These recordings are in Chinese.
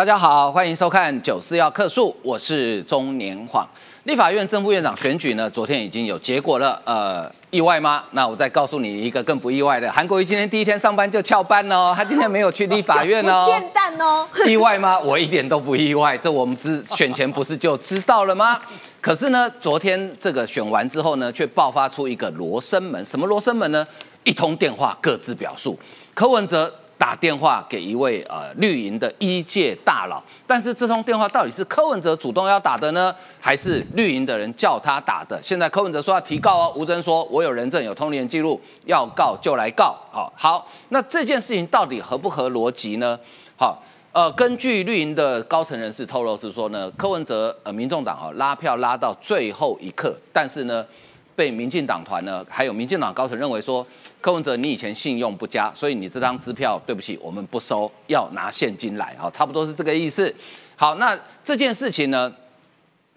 大家好，欢迎收看《九四要客诉》，我是中年晃。立法院正副院长选举呢，昨天已经有结果了，呃，意外吗？那我再告诉你一个更不意外的，韩国瑜今天第一天上班就翘班哦，他今天没有去立法院哦，不见蛋哦，意外吗？我一点都不意外，这我们知选前不是就知道了吗？可是呢，昨天这个选完之后呢，却爆发出一个罗生门，什么罗生门呢？一通电话各自表述，柯文哲。打电话给一位呃绿营的一届大佬，但是这通电话到底是柯文哲主动要打的呢，还是绿营的人叫他打的？现在柯文哲说要提告哦，吴征说我有人证有通联记录，要告就来告。好，好，那这件事情到底合不合逻辑呢？好，呃，根据绿营的高层人士透露是说呢，柯文哲呃民众党哦拉票拉到最后一刻，但是呢被民进党团呢还有民进党高层认为说。柯文哲，你以前信用不佳，所以你这张支票对不起，我们不收，要拿现金来哈，差不多是这个意思。好，那这件事情呢，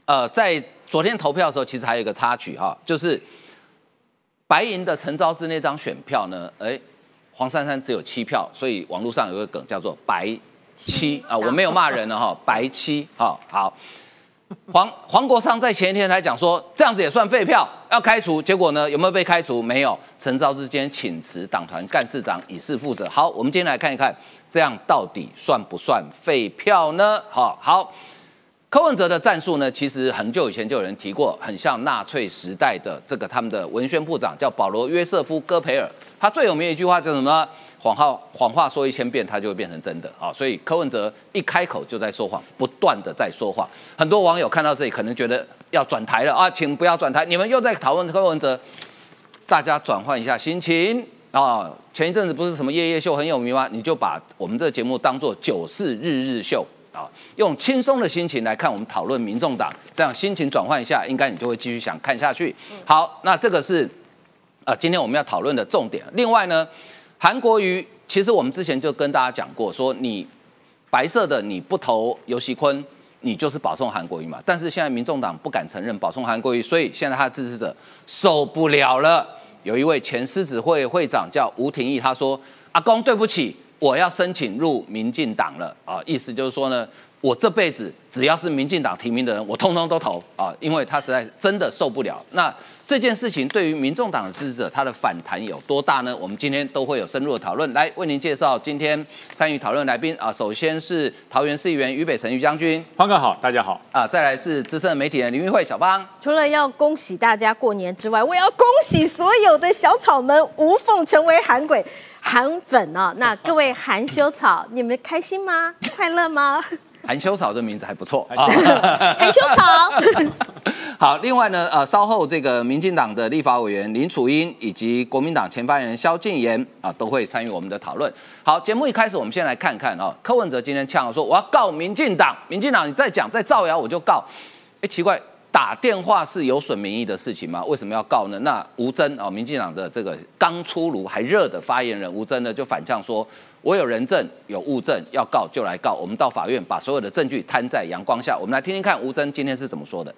呃，在昨天投票的时候，其实还有一个插曲哈，就是白银的陈昭志那张选票呢，哎，黄珊珊只有七票，所以网络上有个梗叫做“白七”啊，我没有骂人了哈，“白七”哈，好。黄黄国昌在前一天还讲说，这样子也算废票，要开除。结果呢，有没有被开除？没有。陈昭之间请辞党团干事长，以示负责。好，我们今天来看一看，这样到底算不算废票呢？好好，柯文哲的战术呢，其实很久以前就有人提过，很像纳粹时代的这个他们的文宣部长叫保罗约瑟夫戈培尔，他最有名的一句话叫什么？谎话谎话说一千遍，它就会变成真的啊！所以柯文哲一开口就在说谎，不断的在说谎。很多网友看到这里，可能觉得要转台了啊，请不要转台，你们又在讨论柯文哲，大家转换一下心情啊！前一阵子不是什么夜夜秀很有名吗？你就把我们这个节目当做九四日日秀啊，用轻松的心情来看我们讨论民众党，这样心情转换一下，应该你就会继续想看下去。好，那这个是啊，今天我们要讨论的重点。另外呢？韩国瑜，其实我们之前就跟大家讲过，说你白色的你不投尤熙坤，你就是保送韩国瑜嘛。但是现在民众党不敢承认保送韩国瑜，所以现在他的支持者受不了了。有一位前狮子会会长叫吴廷义，他说：“阿公，对不起，我要申请入民进党了啊！”意思就是说呢，我这辈子只要是民进党提名的人，我通通都投啊，因为他实在真的受不了那。这件事情对于民众党的支持者，他的反弹有多大呢？我们今天都会有深入的讨论，来为您介绍今天参与讨论来宾啊。首先是桃园市议员于北辰于将军，方哥好，大家好啊。再来是资深媒体人林玉慧小芳。除了要恭喜大家过年之外，我也要恭喜所有的小草们无缝成为韩鬼韩粉啊！那各位韩修草，你们开心吗？快乐吗？韩修草这名字还不错啊，含羞草。好，另外呢，呃，稍后这个民进党的立法委员林楚英以及国民党前发言人萧敬言啊，都会参与我们的讨论。好，节目一开始，我们先来看看啊，柯文哲今天呛说我要告民进党，民进党你再讲再造谣我就告。哎，奇怪，打电话是有损民意的事情吗？为什么要告呢？那吴征啊，民进党的这个刚出炉还热的发言人吴征呢，就反呛说。我有人证有物证，要告就来告。我们到法院把所有的证据摊在阳光下。我们来听听看吴征今天是怎么说的。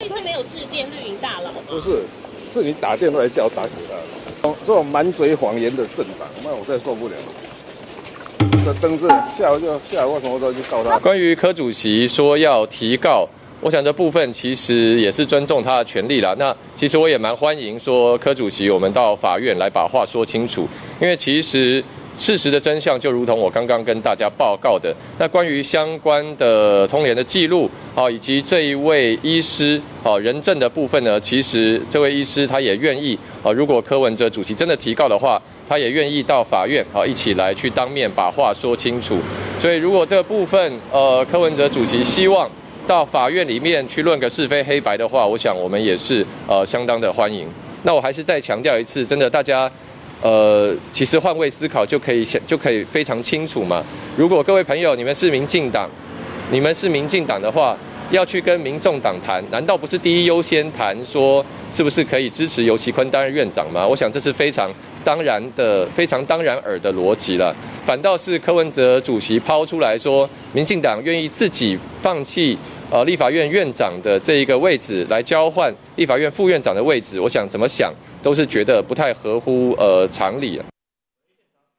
你是没有致电绿营大佬吗？不是，是你打电话来叫我打给他。这种满嘴谎言的政党，那我再受不了。这登志下午就下午，我什么时候去告他？关于柯主席说要提告，我想这部分其实也是尊重他的权利啦。那其实我也蛮欢迎说柯主席，我们到法院来把话说清楚，因为其实。事实的真相就如同我刚刚跟大家报告的，那关于相关的通联的记录啊，以及这一位医师啊人证的部分呢，其实这位医师他也愿意啊，如果柯文哲主席真的提告的话，他也愿意到法院啊一起来去当面把话说清楚。所以如果这个部分呃柯文哲主席希望到法院里面去论个是非黑白的话，我想我们也是呃相当的欢迎。那我还是再强调一次，真的大家。呃，其实换位思考就可以想，就可以非常清楚嘛。如果各位朋友你们是民进党，你们是民进党的话，要去跟民众党谈，难道不是第一优先谈说是不是可以支持尤其坤担任院长吗？我想这是非常当然的、非常当然耳的逻辑了。反倒是柯文哲主席抛出来说，民进党愿意自己放弃。呃，立法院院长的这一个位置来交换立法院副院长的位置，我想怎么想都是觉得不太合乎呃常理。啊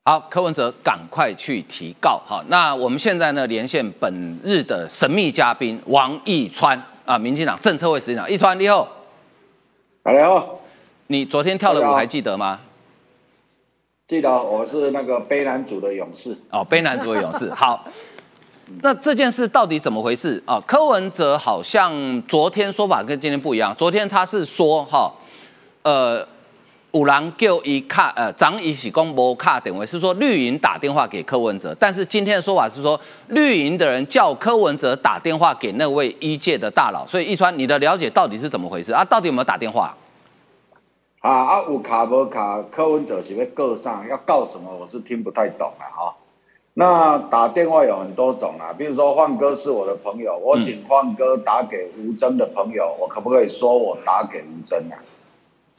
好，柯文哲赶快去提告。好，那我们现在呢连线本日的神秘嘉宾王义川啊，民进党政策会执行长，义川你好，大家好，你昨天跳的舞还记得吗？记得我是那个悲南组的勇士。哦，悲男组的勇士。好，那这件事到底怎么回事啊？柯文哲好像昨天说法跟今天不一样，昨天他是说哈，呃，五郎叫一卡，呃，张一喜公博卡等位是说绿营打电话给柯文哲，但是今天的说法是说绿营的人叫柯文哲打电话给那位一届的大佬，所以一川你的了解到底是怎么回事啊？到底有没有打电话？啊啊，有卡无卡？柯文哲是要告上，要告什么？我是听不太懂啊哈。那打电话有很多种啊，比如说焕哥是我的朋友，我请焕哥打给吴征的朋友，我可不可以说我打给吴征啊？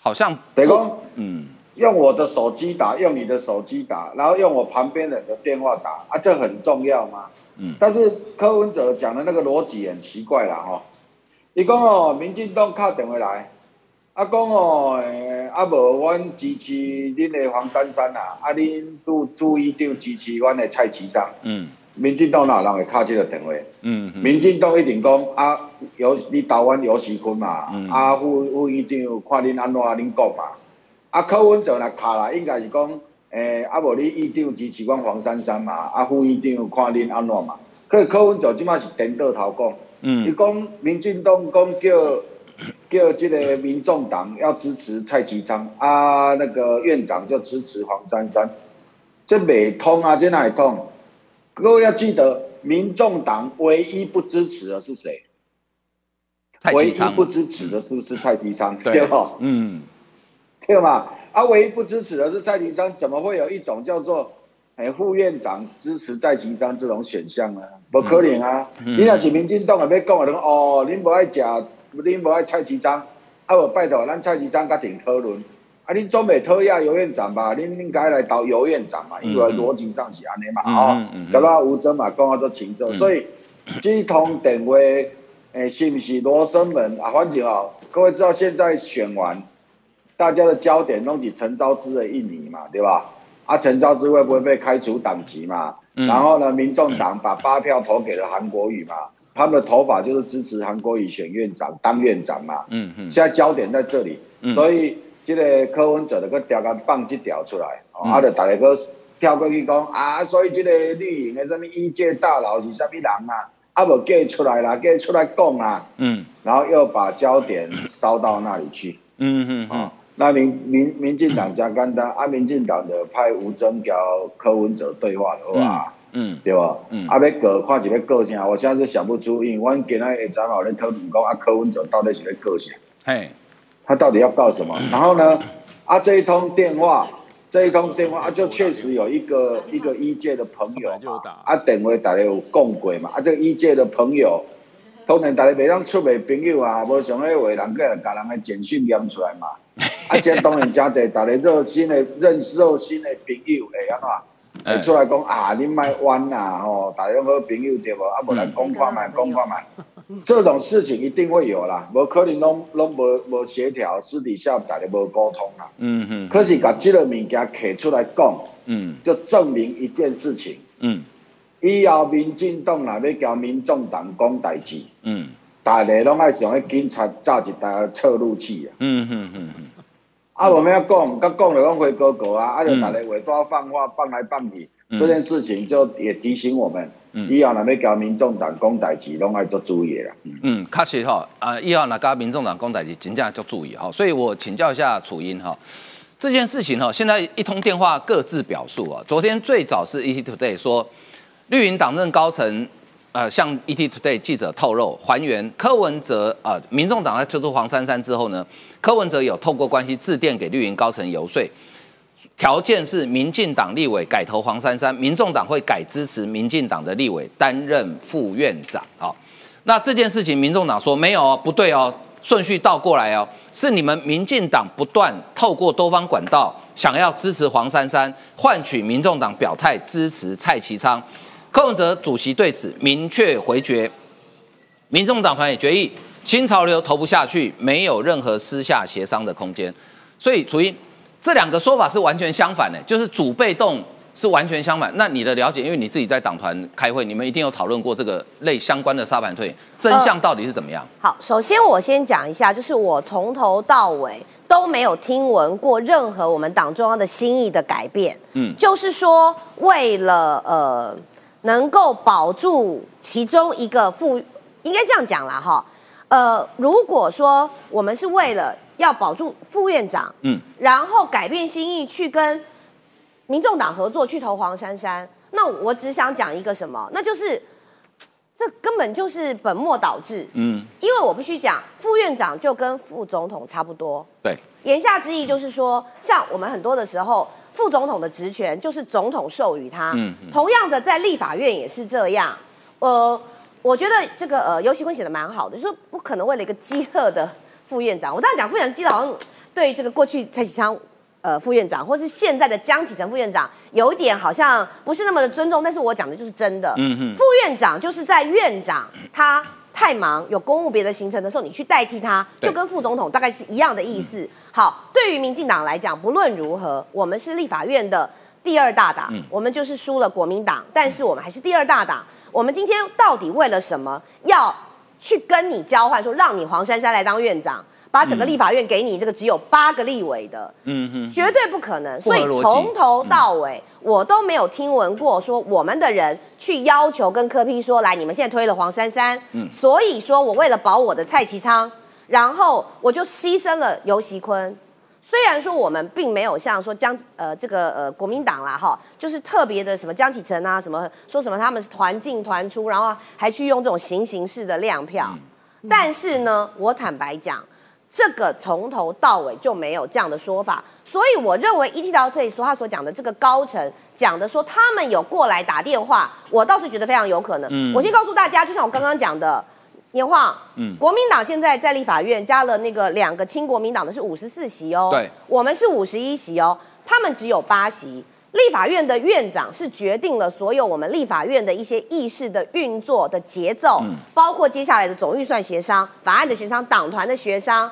好像等公，嗯，用我的手机打，用你的手机打，然后用我旁边人的电话打啊，这很重要吗？嗯但是柯文哲讲的那个逻辑很奇怪啦吼，伊讲哦，民进党敲电话来，啊讲哦，诶，啊无阮支持恁的黄珊珊啦，啊恁都注意着支持阮的蔡其昌，嗯。民进党哪有人会敲这个电话？嗯嗯。民进党一定讲啊，有你台湾有时坤嘛，嗯。啊副副院长看恁安怎恁讲嘛，啊柯文哲若敲啦，应该是讲，诶、啊无你院长支持阮黄珊珊嘛，啊副院长看恁安怎嘛，可是柯文哲即摆是颠倒头讲，嗯。伊嗯讲民进党讲叫叫这个民众党要支持蔡其昌，啊那个院长就支持黄珊珊，这袂通啊，这哪里通？各位要记得，民众党唯一不支持的是谁？唯一不支持的是不是蔡其昌？对对吧？嗯对吧？啊，唯一不支持的是蔡其昌，怎么会有一种叫做哎副院长支持蔡其昌这种选项呢？不可能啊！嗯你若是民进党啊，要讲啊，哦，恁不爱食，恁无爱蔡其昌，啊无拜托，咱蔡其昌甲顶讨论。啊，恁总袂讨厌尤院长吧？恁应该来投尤院长嘛，因为逻辑上是安尼嘛，嗯哦嗯嗯嗯，对吧？吴征嘛讲啊都清楚，嗯所以这通电话，诶、是不是罗生门啊？反正哦，各位知道现在选完，大家的焦点弄起陈昭之的印尼嘛，对吧？啊，陈昭之会不会被开除党籍嘛？嗯然后呢，民众党把八票投给了韩国瑜嘛，他们的头发就是支持韩国瑜选院长当院长嘛。嗯嗯。现在焦点在这里，嗯。所以这个柯文哲的个调个放这条出来，哦嗯。啊，就大家个跳过去讲啊，所以这个绿营的什么一届大佬是什么人啊？啊，无叫他出来啦，叫他出来讲啦，嗯。然后又把焦点烧到那里去。嗯嗯啊。那民民民进党加干单，啊，民进党的派吴征跟柯文哲对话的话，嗯对吧？嗯啊，要告看是要告啥？我现在是想不出，因为阮今仔下早嘛有咧讨论讲，啊，柯文哲到底是咧告啥？嘿他到底要告什么？然后呢，啊，这一通电话，这一通电话啊，就确实有一个一个一届的朋友嘛，啊，电话大家有讲过嘛，啊，这个一届的朋友，当然大家袂当出卖朋友啊，无想迄话，人个甲人个简讯念出来嘛，啊，这当然真侪，大家热心的认识热心的朋友会安怎？会出来讲啊，恁卖冤啦吼，大家拢好朋友对无？啊，无来讲看卖，讲看卖。这种事情一定会有啦，无可能拢拢无无协调，私底下大家无沟通啦。嗯嗯可是把这个物件摕出来讲，嗯。就证明一件事情：嗯。以后民进党若要交民众党讲代志，嗯。大家拢爱想去警察炸一台测录器啊！嗯嗯嗯嗯啊，我们要讲，甲讲了讲回哥哥啊，啊，就打来尾多放话，放来放去，嗯。这件事情就也提醒我们，嗯。以后若要交民众党讲代志，拢爱做注意的啦。嗯。嗯，确实哈啊，以后那个民众党公仔级真正做注意哈，所以我请教一下楚英哈，这件事情哈，现在一通电话各自表述啊。昨天最早是 ET Today 说，绿营党政高层呃向 ET Today 记者透露，还原柯文哲啊、民众党在推出黄珊珊之后呢，柯文哲有透过关系致电给绿营高层游说。条件是民进党立委改投黄珊珊，民众党会改支持民进党的立委担任副院长。好，那这件事情，民众党说没有哦，不对哦，顺序倒过来哦，是你们民进党不断透过多方管道想要支持黄珊珊，换取民众党表态支持蔡其昌。柯文哲主席对此明确回绝，民众党团也决议新潮流投不下去，没有任何私下协商的空间。所以，楚英这两个说法是完全相反的，就是主被动是完全相反。那你的了解，因为你自己在党团开会，你们一定有讨论过这个类相关的沙盘推真相到底是怎么样？好，首先我先讲一下，就是我从头到尾都没有听闻过任何我们党中央的心意的改变。嗯，就是说为了呃能够保住其中一个副，应该这样讲啦哈。呃，如果说我们是为了要保住副院长，嗯，然后改变心意去跟民众党合作去投黄珊珊，那我只想讲一个什么，那就是这根本就是本末倒置，嗯，因为我必须讲，副院长就跟副总统差不多，对，言下之意就是说，像我们很多的时候，副总统的职权就是总统授予他，嗯，同样的在立法院也是这样，呃。我觉得这个呃，游戏坤写的蛮好的，就说不可能为了一个饥饿的副院长。我当然讲副院长饥饿，好像对这个过去蔡启昌呃副院长，或是现在的江启臣副院长，有一点好像不是那么的尊重。但是我讲的就是真的。嗯哼。副院长就是在院长他太忙有公务别的行程的时候，你去代替他，就跟副总统大概是一样的意思。好，对于民进党来讲，不论如何，我们是立法院的第二大党，我们就是输了国民党，但是我们还是第二大党。我们今天到底为了什么要去跟你交换？说让你黄珊珊来当院长，把整个立法院给你这个只有八个立委的，嗯哼，绝对不可能。所以从头到尾我都没有听闻过说我们的人去要求跟柯批说，来你们现在推了黄珊珊，嗯，所以说我为了保我的蔡其昌，然后我就牺牲了尤习坤。虽然说我们并没有像说江呃这个呃国民党啦哈，就是特别的什么江启臣啊什么说什么他们是团进团出，然后还去用这种行刑式的量票，但是呢，我坦白讲，这个从头到尾就没有这样的说法，所以我认为 ET 到这里说他所讲的这个高层讲的说他们有过来打电话，我倒是觉得非常有可能。我先告诉大家，就像我刚刚讲的。年晃，嗯，国民党现在在立法院加了那个两个亲国民党的是五十四席哦，对，我们是五十一席哦，他们只有八席。立法院的院长是决定了所有我们立法院的一些议事的运作的节奏，包括接下来的总预算协商、法案的协商、党团的协商。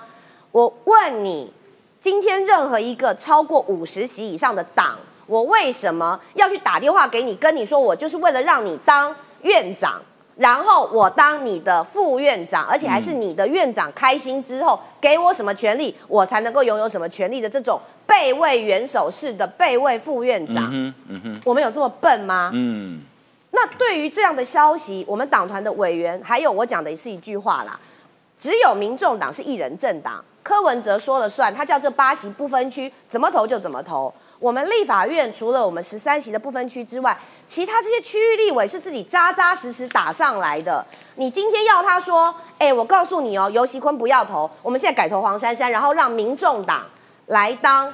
我问你，今天任何一个超过五十席以上的党，我为什么要去打电话给你，跟你说我就是为了让你当院长？然后我当你的副院长，而且还是你的院长，开心之后给我什么权利，我才能够拥有什么权利的这种备位元首式的备位副院长。嗯哼，我们有这么笨吗？嗯。那对于这样的消息，我们党团的委员还有我讲的是一句话啦，只有民众党是一人政党，柯文哲说了算，他叫这八席不分区，怎么投就怎么投。我们立法院除了我们十三席的不分区之外，其他这些区域立委是自己扎扎实实打上来的。你今天要他说，哎，我告诉你哦，尤熙坤不要投，我们现在改投黄珊珊，然后让民众党来当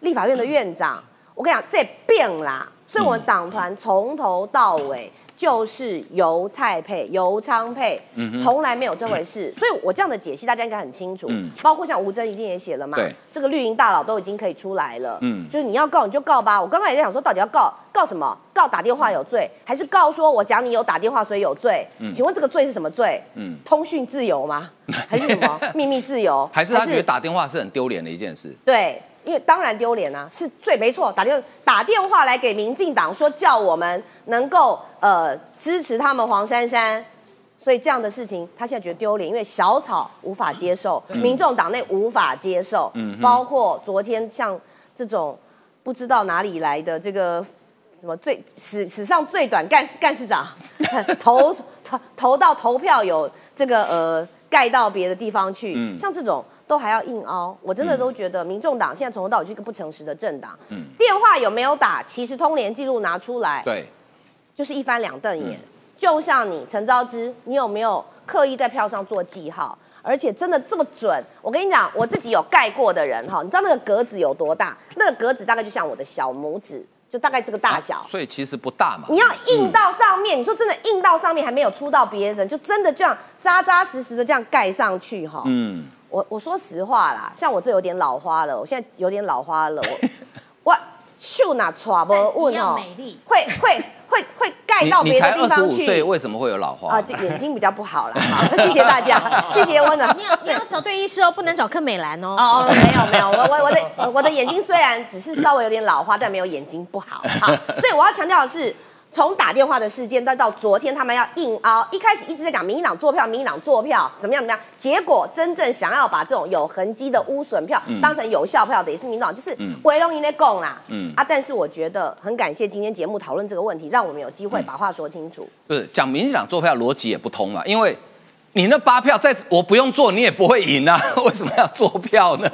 立法院的院长。我跟你讲，这变啦。所以，我们党团从头到尾。就是油菜配油昌配，从来没有这回事，所以我这样的解析大家应该很清楚。包括像吴征已经也写了嘛，这个绿营大佬都已经可以出来了。嗯，就是你要告你就告吧。我刚刚也在想说，到底要告告什么？告打电话有罪，还是告说我讲你有打电话所以有罪？请问这个罪是什么罪？嗯，通讯自由吗？还是什么 秘密自由？还是他觉得打电话是很丢脸的一件事？对。因为当然丢脸啊，是最没错。打电打电话来给民进党说叫我们能够呃支持他们黄珊珊，所以这样的事情他现在觉得丢脸，因为小草无法接受，民众党内无法接受，包括昨天像这种不知道哪里来的这个什么最史史上最短干干事长 投投投到投票有这个呃盖到别的地方去，像这种。都还要硬凹，我真的都觉得民众党现在从头到尾是一个不诚实的政党。嗯，电话有没有打？其实通联记录拿出来，对，就是一翻两瞪眼。就像你陈昭之，你有没有刻意在票上做记号？而且真的这么准？我跟你讲，我自己有盖过的人哈，你知道那个格子有多大？那个格子大概就像我的小拇指，就大概这个大小。所以其实不大嘛。你要印到上面，你说真的印到上面还没有出到别人，就真的这样扎扎实实的这样盖上去哈。嗯。我我说实话啦，像我这有点老花了，我现在有点老花了，我我秀哪 trouble 问哦，美丽，会会会会会盖到别的地方去。岁为什么会有老花？啊，这眼睛比较不好了。好，谢谢大家，谢谢温暖。你要你要找对医师哦，不能找柯美兰哦。哦，没有没有，我我我的我的眼睛虽然只是稍微有点老花，但没有眼睛不好。好，所以我要强调的是。从打电话的事件再到昨天，他们要硬凹，一开始一直在讲民进党做票，民进党做票怎么样怎么样，结果真正想要把这种有痕迹的污损票当成有效票的，也是民进党，就是围龙营的供啦。嗯啊，但是我觉得很感谢今天节目讨论这个问题，让我们有机会把话说清楚。不是讲民进党做票逻辑也不通嘛，因为。你那八票，在我不用做，你也不会赢啊！为什么要做票呢？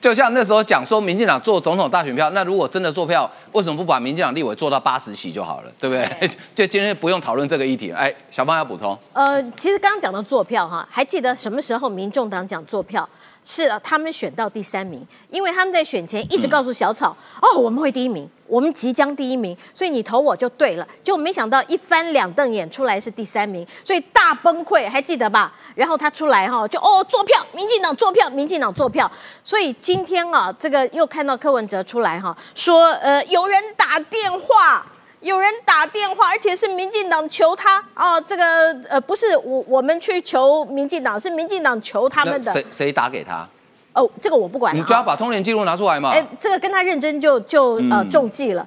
就像那时候讲说，民进党做总统大选票，那如果真的做票，为什么不把民进党立委做到八十席就好了，对不对？就今天不用讨论这个议题。哎，小芳要补充。呃，其实刚刚讲到做票哈，还记得什么时候民众党讲做票？是啊，他们选到第三名，因为他们在选前一直告诉小草，哦，我们会第一名，我们即将第一名，所以你投我就对了。就没想到一翻两瞪眼出来是第三名，所以大崩溃，还记得吧？然后他出来哈，就哦，坐票，民进党坐票，民进党坐票。所以今天啊，这个又看到柯文哲出来哈，说呃，有人打电话。有人打电话，而且是民进党求他哦，这个呃不是我我们去求民进党，是民进党求他们的。谁谁打给他？哦，这个我不管。你就要把通联记录拿出来嘛。哎，这个跟他认真就就呃中计了。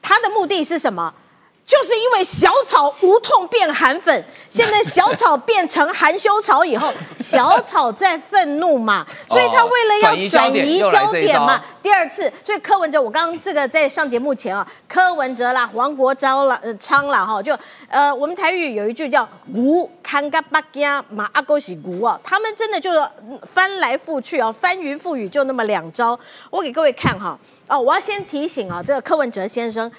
他的目的是什么？就是因为小草无痛变韩粉，现在小草变成含羞草以后，小草在愤怒嘛，所以他为了要转移焦点嘛，第二次，所以柯文哲，我刚刚这个在上节目前啊，柯文哲啦，黄国昭啦，呃昌啦哈，就呃，我们台语有一句叫“古看嘎巴加马阿勾喜古”啊，他们真的就是翻来覆去啊，翻云覆雨就那么两招，我给各位看哈，哦，我要先提醒啊，这个柯文哲先生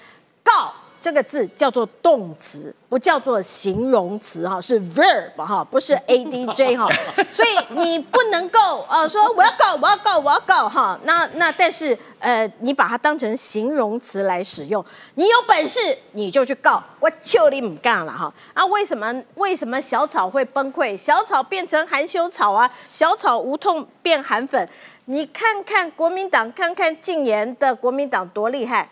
告。这个字叫做动词，不叫做形容词哈，是 verb 哈，不是 a d j 哈，所以你不能够呃说我要告我要告我要告哈，那那但是呃你把它当成形容词来使用，你有本事你就去告，我求你唔干了哈。啊为什么为什么小草会崩溃？小草变成含羞草啊，小草无痛变含粉，你看看国民党，看看禁言的国民党多厉害，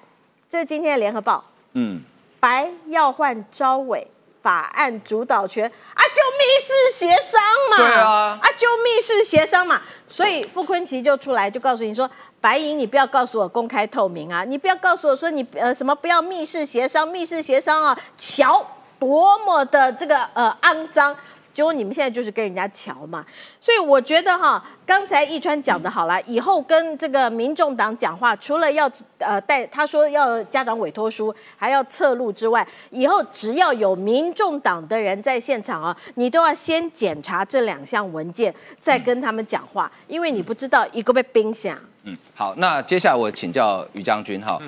这是今天的联合报。嗯，白要换招委，法案主导权啊，就密室协商嘛。对啊，啊，就密室协商嘛。所以傅昆奇就出来就告诉你说，白银你不要告诉我公开透明啊，你不要告诉我说你呃什么不要密室协商，密室协商啊，瞧多么的这个呃肮脏。结果你们现在就是跟人家瞧嘛，所以我觉得哈，刚才易川讲的好了，以后跟这个民众党讲话，除了要呃带他说要家长委托书，还要测录之外，以后只要有民众党的人在现场啊，你都要先检查这两项文件，再跟他们讲话，因为你不知道一个被冰箱。嗯，好，那接下来我请教于将军哈，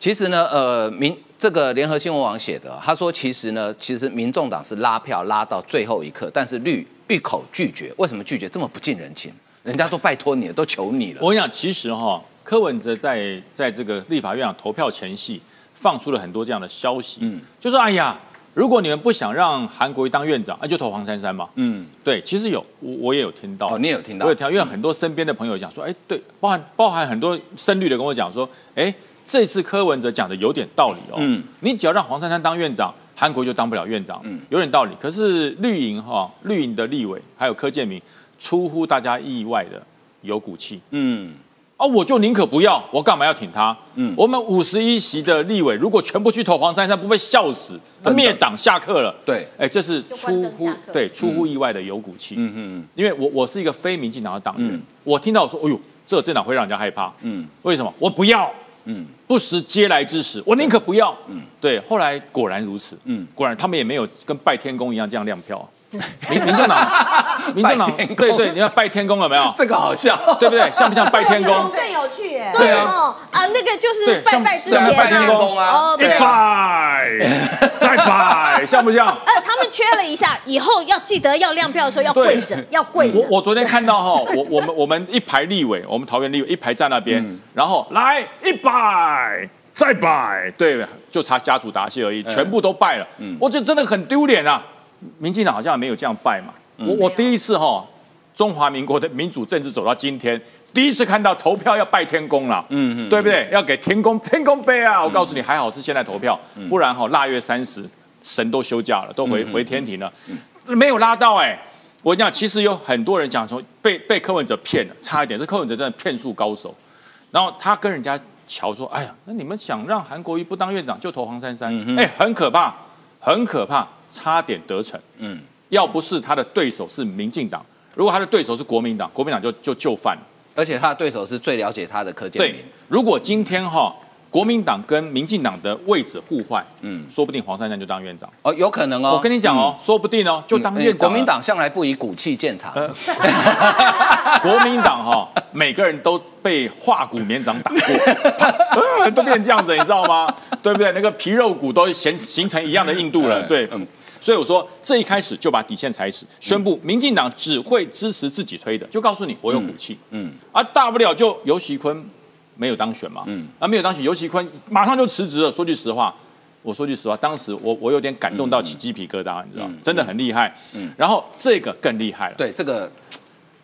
其实呢，呃，民。这个联合新闻网写的，他说其实呢，其实民众党是拉票拉到最后一刻，但是绿一口拒绝。为什么拒绝？这么不近人情？人家都拜托你了，都求你了。我跟你讲，其实哈，柯文哲在在这个立法院投票前夕，放出了很多这样的消息，嗯，就说哎呀，如果你们不想让韩国瑜当院长，那就投黄珊珊嘛。嗯，对，其实有我我也有听到，哦，你也有听到，我有听到，因为很多身边的朋友讲说，哎，对，包含包含很多深绿的跟我讲说，哎。这次柯文哲讲的有点道理哦，嗯，你只要让黄珊珊当院长，韩国就当不了院长，嗯，有点道理。可是绿营哈，绿营的立委还有柯建明，出乎大家意外的有骨气，嗯，啊，我就宁可不要，我干嘛要挺他？嗯，我们五十一席的立委如果全部去投黄珊珊，不被笑死？灭党下课了，对，哎，这是出乎对出乎意外的有骨气，嗯嗯，因为我我是一个非民进党的党员，我听到说，哎呦，这个政党会让人家害怕，嗯，为什么？我不要。嗯，不食嗟来之食，我宁可不要。嗯，对，后来果然如此。嗯，果然他们也没有跟拜天公一样这样亮票。民民众党，民进党，对对，你要拜天公有没有？这个好笑，对不对？像不像拜天公？更有趣耶。对啊，啊，那个就是拜拜之前拜天公啊，哦，对，拜，再拜，像不像？呃，他们缺了一下，以后要记得要亮票的时候要跪着，要跪着。我我昨天看到哈，我我们我们一排立委，我们桃园立委一排在那边，然后来一拜再拜，对，就差家属答谢而已，全部都拜了。嗯，我觉得真的很丢脸啊。民进党好像没有这样拜嘛，我我第一次哈，中华民国的民主政治走到今天，第一次看到投票要拜天公了，嗯嗯，对不对？要给天公天公杯啊！我告诉你，还好是现在投票，不然哈腊月三十神都休假了，都回回天庭了，没有拉到哎。我跟你讲，其实有很多人讲说被被柯文哲骗了，差一点，这柯文哲真的骗术高手。然后他跟人家瞧说：“哎呀，那你们想让韩国瑜不当院长，就投黄珊珊。”哎，很可怕，很可怕，差点得逞。嗯，要不是他的对手是民进党，如果他的对手是国民党，国民党就就就范了。而且他的对手是最了解他的柯建对，如果今天哈。国民党跟民进党的位置互换，嗯，说不定黄珊珊就当院长哦，有可能哦。我跟你讲哦，说不定哦，就当院长。国民党向来不以骨气见长。国民党哈，每个人都被化骨绵掌打过，都变这样子，你知道吗？对不对？那个皮肉骨都形形成一样的硬度了。对，嗯。所以我说，这一开始就把底线踩死，宣布民进党只会支持自己推的，就告诉你我有骨气。嗯，啊，大不了就尤喜坤。没有当选嘛？嗯，啊，没有当选，尤喜坤马上就辞职了。说句实话，我说句实话，当时我我有点感动到起鸡皮疙瘩，你知道真的很厉害。嗯，然后这个更厉害了。对，这个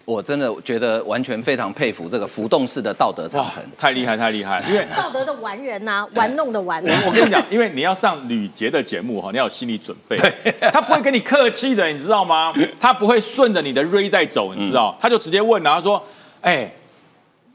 我真的觉得完全非常佩服这个浮动式的道德长城，太厉害，太厉害。因为道德的完人 呐，玩弄的玩。我跟你讲，因为你要上吕杰的节目哈，你要有心理准备。他不会跟你客气的，你知道吗？他不会顺着你的锐在走，你知道？他就直接问然后说：“哎，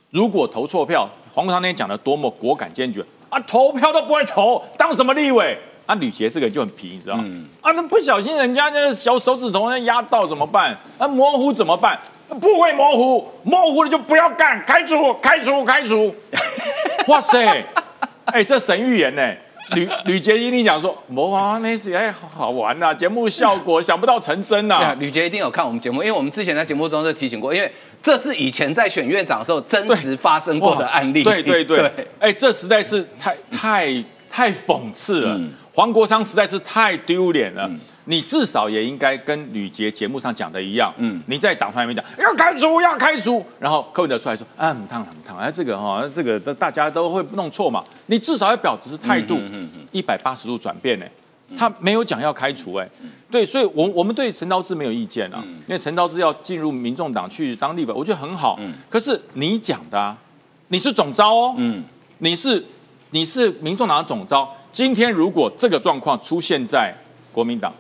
如果投错票？”黄国昌那天讲的多么果敢坚决啊！投票都不会投，当什么立委？啊，吕杰这个人就很皮，你知道吗？啊，那不小心人家那小手指头那压到怎么办？啊，模糊怎么办？不会模糊，模糊了就不要干，开除，开除，开除！哇塞，哎，这神预言呢？吕吕杰一定讲说，哇，那是哎好玩呐，节目效果想不到成真呐。吕杰一定有看我们节目，因为我们之前在节目中就提醒过，因为。这是以前在选院长的时候真实发生过的案例。对对对，哎，这实在是太太太讽刺了。黄国昌实在是太丢脸了。你至少也应该跟吕杰节目上讲的一样，嗯，你在党团里面讲要开除要开除，然后柯文哲出来说啊很烫很烫，哎这个哈这个大家都会弄错嘛。你至少要表示态度，一百八十度转变呢。他没有讲要开除，哎，对，所以，我我们对陈昭志没有意见啊，因为陈昭志要进入民众党去当立委，我觉得很好。可是你讲的，你是总招哦，嗯，你是你是民众党的总招。今天如果这个状况出现在国民党，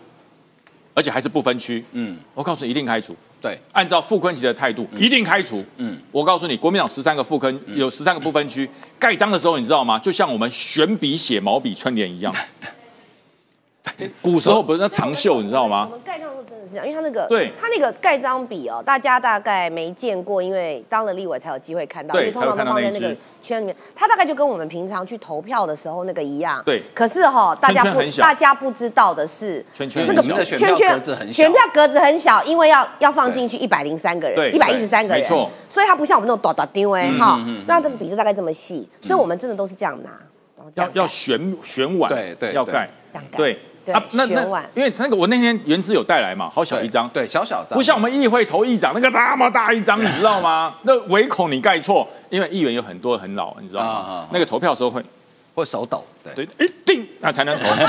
而且还是不分区，嗯，我告诉你一定开除。对，按照傅昆萁的态度，一定开除。嗯，我告诉你，国民党十三个副坑有十三个不分区，盖章的时候你知道吗？就像我们选笔写毛笔春联一样。古时候不是那长袖，你知道吗？我们盖章都真的是这样，因为它那个，对，它那个盖章笔哦，大家大概没见过，因为当了立委才有机会看到，因为通常都放在那个圈里面。它大概就跟我们平常去投票的时候那个一样。对。可是哈，大家不大家不知道的是，那个圈圈格子很小，选票格子很小，因为要要放进去一百零三个人，一百一十三个人，没错。所以它不像我们那种短短丢哎哈，那这个笔就大概这么细，所以我们真的都是这样拿，要要选选碗，对对，要盖，对。啊，那那因为那个我那天原子有带来嘛，好小一张，对，小小张，不像我们议会投议长那个那么大一张，你知道吗？那唯恐你盖错，因为议员有很多很老，你知道吗？那个投票的时候会会手抖，对，一定那才能投，真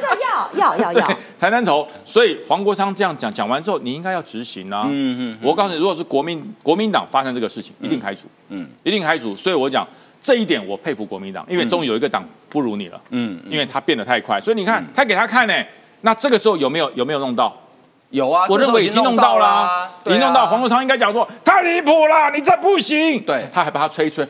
的要要要要才能投。所以黄国昌这样讲讲完之后，你应该要执行啊。嗯嗯，我告诉你，如果是国民国民党发生这个事情，一定开除，嗯，一定开除。所以我讲。这一点我佩服国民党，因为终于有一个党不如你了。嗯，因为他变得太快，所以你看他给他看呢，那这个时候有没有有没有弄到？有啊，我认为已经弄到了，已经弄到。黄国昌应该讲说太离谱了，你这不行。对，他还把他吹一吹，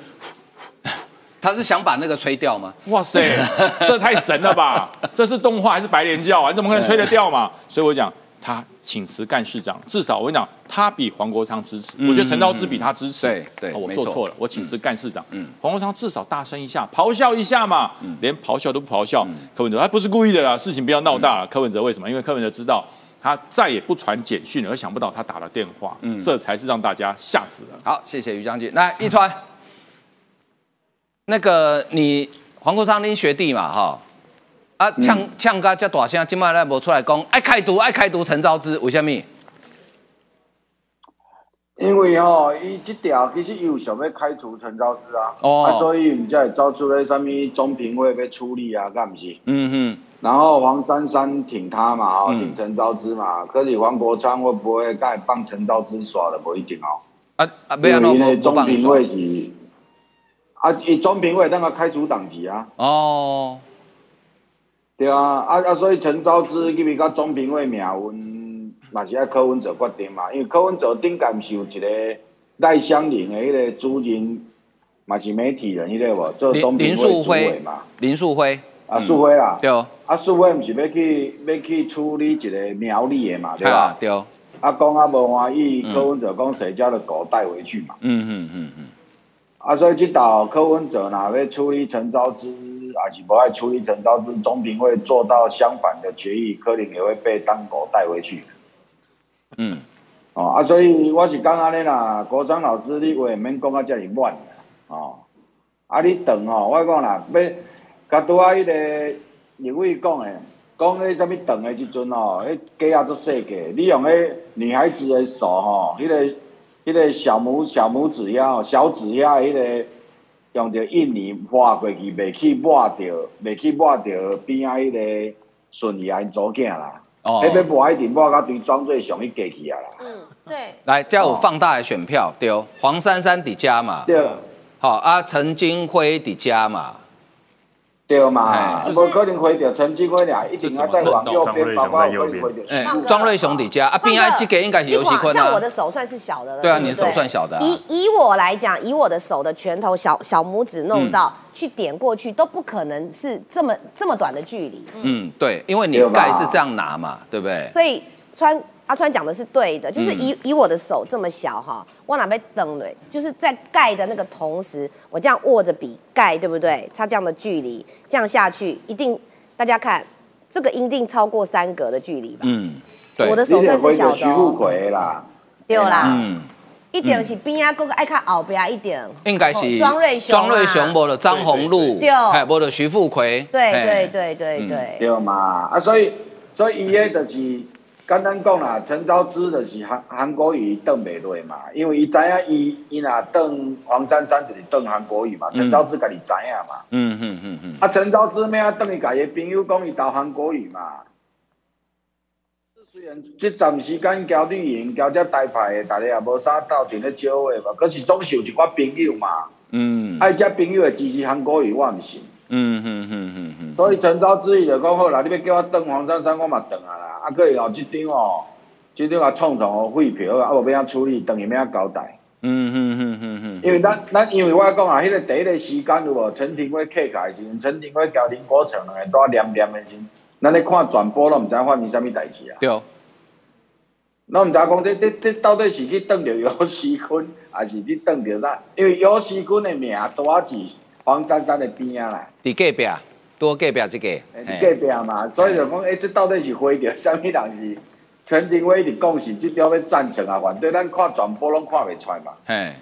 他是想把那个吹掉吗？哇塞，这太神了吧！这是动画还是白莲教啊？你怎么可能吹得掉嘛？所以我讲。他请辞干事长，至少我跟你讲，他比黄国昌支持。我觉得陈昭之比他支持。对对，我做错了，我请辞干事长。嗯，黄国昌至少大声一下，咆哮一下嘛。嗯，连咆哮都不咆哮。柯文哲他不是故意的啦，事情不要闹大了。柯文哲为什么？因为柯文哲知道他再也不传简讯了，而想不到他打了电话，嗯，这才是让大家吓死了。好，谢谢于将军。来，一川，那个你黄国昌，你学弟嘛，哈。啊，呛呛噶叫大声，今麦来无出来讲，爱开除爱开除陈昭之，为什么？因为吼，伊即条其实有想要开除陈昭之啊，哦啊，所以毋才会招出来什么中评会被处理啊，干毋是？嗯哼。然后黄珊珊挺他嘛，哦，挺陈昭之嘛，可是黄国昌会不会该帮陈昭之耍的不一定哦。啊啊，不要弄因为不帮总评委是啊，伊总评委当个开除党籍啊，哦，对啊，啊啊，所以陈昭之因为甲总评委命运嘛是爱柯文哲决定嘛，因为柯文哲顶间是有一个赖香林的迄个主任，嘛是媒体人迄个无，做总评委主委嘛，，林树辉，啊树辉啦，对，啊树辉毋是要去要去处理一个苗栗的嘛，对吧？啊对，嗯啊讲啊无欢喜，柯文哲讲谁家的狗带回去嘛。嗯嗯嗯嗯，啊，所以即道柯文哲若要处理陈昭之，还是不爱处理陈昭之，总评会做到相反的决议，可能也会被当狗带回去。嗯，哦啊，所以我是讲安尼啦，国昌老师，你话免讲啊遮尔乱啦，哦，啊你等哦，我讲啦，要甲拄啊迄个立委讲诶，讲迄啥物长诶即阵哦，迄鸡仔都细个，你用迄女孩子诶手吼，迄、个迄、个小拇小拇指遐吼，小指呀迄个用着印尼划过去，袂去抹着，袂去抹着边仔迄个顺义安祖囝啦。哦。迄要抹一定抹到对庄最上去过去啊啦。嗯，对，来，这有放大的选票，对，黄珊珊底加嘛，对。好啊，陈金辉底加嘛，对嘛，哎无可能回到陈金辉俩，一定要再往右边，包括有可能回到哎放，个庄瑞雄底家啊，边爱这个应该是尤一晃熙坤啊像我的，手算是小的了，对啊，你的手算小的啊，以以我来讲，以我的手的拳头小小拇指弄到、去点过去，都不可能是这么这么短的距离。嗯，对，因为你盖是这样拿嘛，对不对？所以川阿川讲的是对的，就是嗯。以、以我的手这么小哈，我哪被蹬了，就是在盖的那个同时，我这样握着笔盖，对不对？它这样的距离，这样下去，一定大家看这个一定超过三格的距离吧？嗯，对，我的手算是小的、到徐富哦，奎啦。对啦，嗯，一点是边啊，哥哥爱看后边一点，应该是哦庄瑞雄啊。庄瑞雄，无了张宏禄，对还无了徐富奎，对嘿。对对对嗯。对，对嘛？啊，所以所以伊迄就是简单讲啦，陈昭之就是韩韩国瑜邓袂落嘛，因为伊知影伊伊若邓黄珊珊就是邓韩国瑜嘛，陈昭之家己知影嘛。嗯嗯嗯嗯，啊，陈昭之咩啊？邓伊家己朋友讲伊投韩国瑜嘛。虽然即阵时间交绿营交遮台派的，大家也无啥斗阵咧招话嘛，可是总是有一寡朋友嘛。嗯爱遮朋友会支持韩国瑜，我毋信。嗯嗯嗯嗯嗯，所以陈昭之伊就讲好啦，你要叫我登黄珊珊，我嘛登啊啦。啊，可以哦，即张哦，即张啊创创哦废票，啊无要怎处理，等伊要怎交代？嗯嗯嗯嗯嗯，因为咱咱因为我讲啊，迄、个第一个时间有无？陈廷辉客开的时阵，陈廷辉交林国成两个拄啊黏黏的时阵，咱咧看转播拢毋知发生啥物代志啊。对，咱毋知讲这这这到底是去登着尤熙坤，还是去登着啥？因为尤熙坤的名拄啊是黄珊珊的边啊啦。伫隔壁，多隔壁这个，诶，嘿你隔壁嘛，所以就讲，诶，这到底是回着 啥物人是？陈廷辉伫讲是即条要赞成啊，反对，咱看全部拢看袂出来嘛，嘿，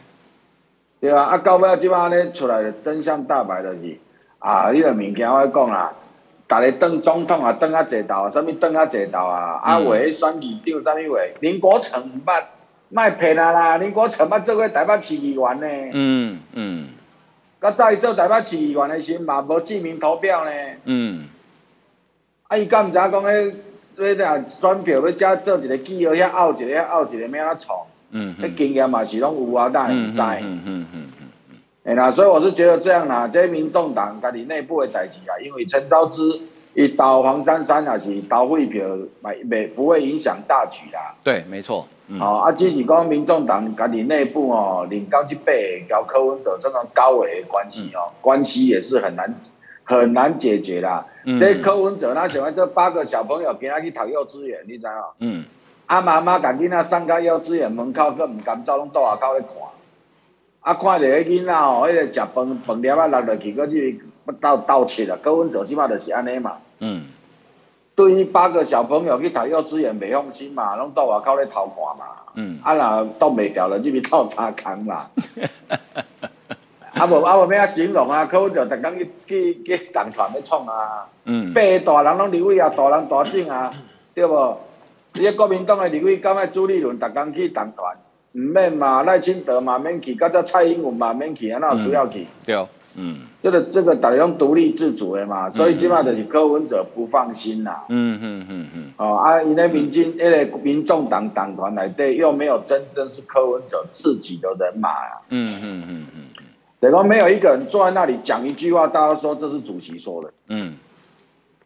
对啊，啊，到尾即摆安尼出来的真相大白就是，啊，迄个物件我讲啦，逐个当总统啊，当啊坐斗啊，啥物当啊坐斗啊，啊，嗯。话迄选议长啥物话，林国成毋捌，卖骗啊啦，林国成捌做过台北市议员呢，嗯嗯甲早伊做台北市议员的时候嘛无记名投票呢。嗯，啊，伊敢毋知影讲迄，你若选票要遮做一个记号，遐拗一个，遐拗一个，要安怎创？嗯迄经验嘛是拢有啊，咱会毋知。嗯嗯嗯嗯哎啦，所以我是觉得这样啦，这民众党家己内部的代志啊，因为陈昭之伊投黄珊珊也是投废票，袂袂不会影响大局啦。对，没错，嗯哦，啊，只是讲民众党家己内部哦，领到即八个交柯文哲这种高危的关系哦，关系也是很难很难解决啦。嗯这柯文哲他喜欢这八个小朋友今仔去读幼稚园，你知哦？嗯啊妈妈甲囡仔送到幼稚园门口，佫毋敢走，拢倒外口咧看。啊，看着迄囡仔哦，迄个食饭饭粒啊落落去，佫去要斗斗切啦。柯文哲即摆就是安尼嘛。嗯对于八个小朋友去读幼稚园，袂放心嘛，拢到外口咧偷看嘛。嗯，啊，若挡袂掉了，就去斗沙坑啦。啊无啊无咩啊形容啊，柯文哲逐工去去去党团咧创啊。嗯八个大人拢离位啊，大人大政啊，对无？你个国民党诶，离位敢爱朱立伦逐工去党团，毋免嘛，赖清德嘛免去，甲只蔡英文嘛免去，啊哪有需要去？对，嗯，这个这个大家用独立自主的嘛，所以起码就是柯文哲不放心啦。嗯嗯嗯嗯。哦啊，因为民进那个民众党党团来对，又没有真正是柯文哲自己的人马啊。嗯嗯嗯嗯。等于没有一个人坐在那里讲一句话，大家说这是主席说的。嗯。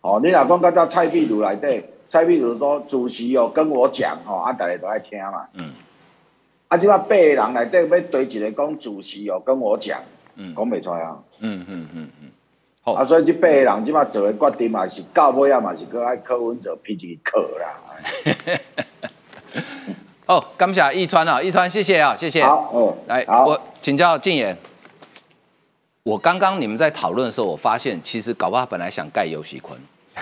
哦，你老公刚才蔡壁如来对，蔡壁如说主席有跟我讲，哦，啊，大家都爱听嘛。嗯。啊，即摆八个人内底要对一个讲主席有跟我讲。讲袂出啊！嗯嗯嗯嗯，好啊，所以这八个人即马做的决定嘛，是到尾啊嘛是搁爱柯文哲批一个课啦。哦，感谢易川啊，易川，谢谢啊，谢谢。好，哦，来，我请教静言。我刚刚你们在讨论的时候，我发现其实搞不好本来想盖游戏坤，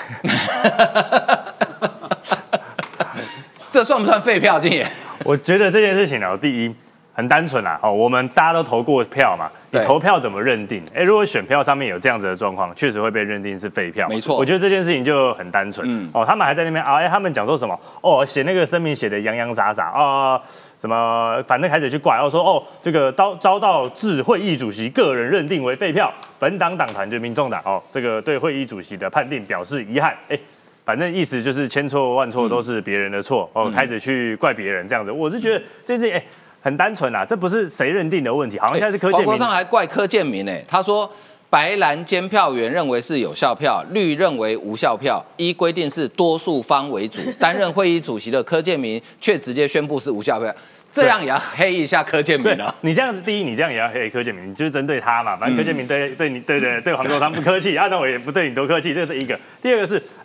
这算不算废票？静言，我觉得这件事情呢，第一。很单纯啦，哦，我们大家都投过票嘛，你投票怎么认定？哎，如果选票上面有这样子的状况，确实会被认定是废票。没错，我觉得这件事情就很单纯。嗯，哦，他们还在那边啊，哎，他们讲说什么？哦，写那个声明写的洋洋洒洒啊，什么反正开始去怪，然后说哦，这个遭遭到致会议主席个人认定为废票，本党党团就民众党哦，这个对会议主席的判定表示遗憾。哎，反正意思就是千错万错都是别人的错哦，开始去怪别人这样子。我是觉得这件事情哎。很单纯啊，这不是谁认定的问题，好像现在是柯建明。网上还怪柯建明呢，他说白蓝监票员认为是有效票，绿认为无效票，依规定是多数方为主。担任会议主席的柯建明却直接宣布是无效票，这样也要黑一下柯建明啊？你这样子，第一，你这样也要黑柯建明，你就是针对他嘛。反正柯建明对对你对对对黄国昌不客气，啊，那我也不对你多客气，这是一个。第二个是，哎。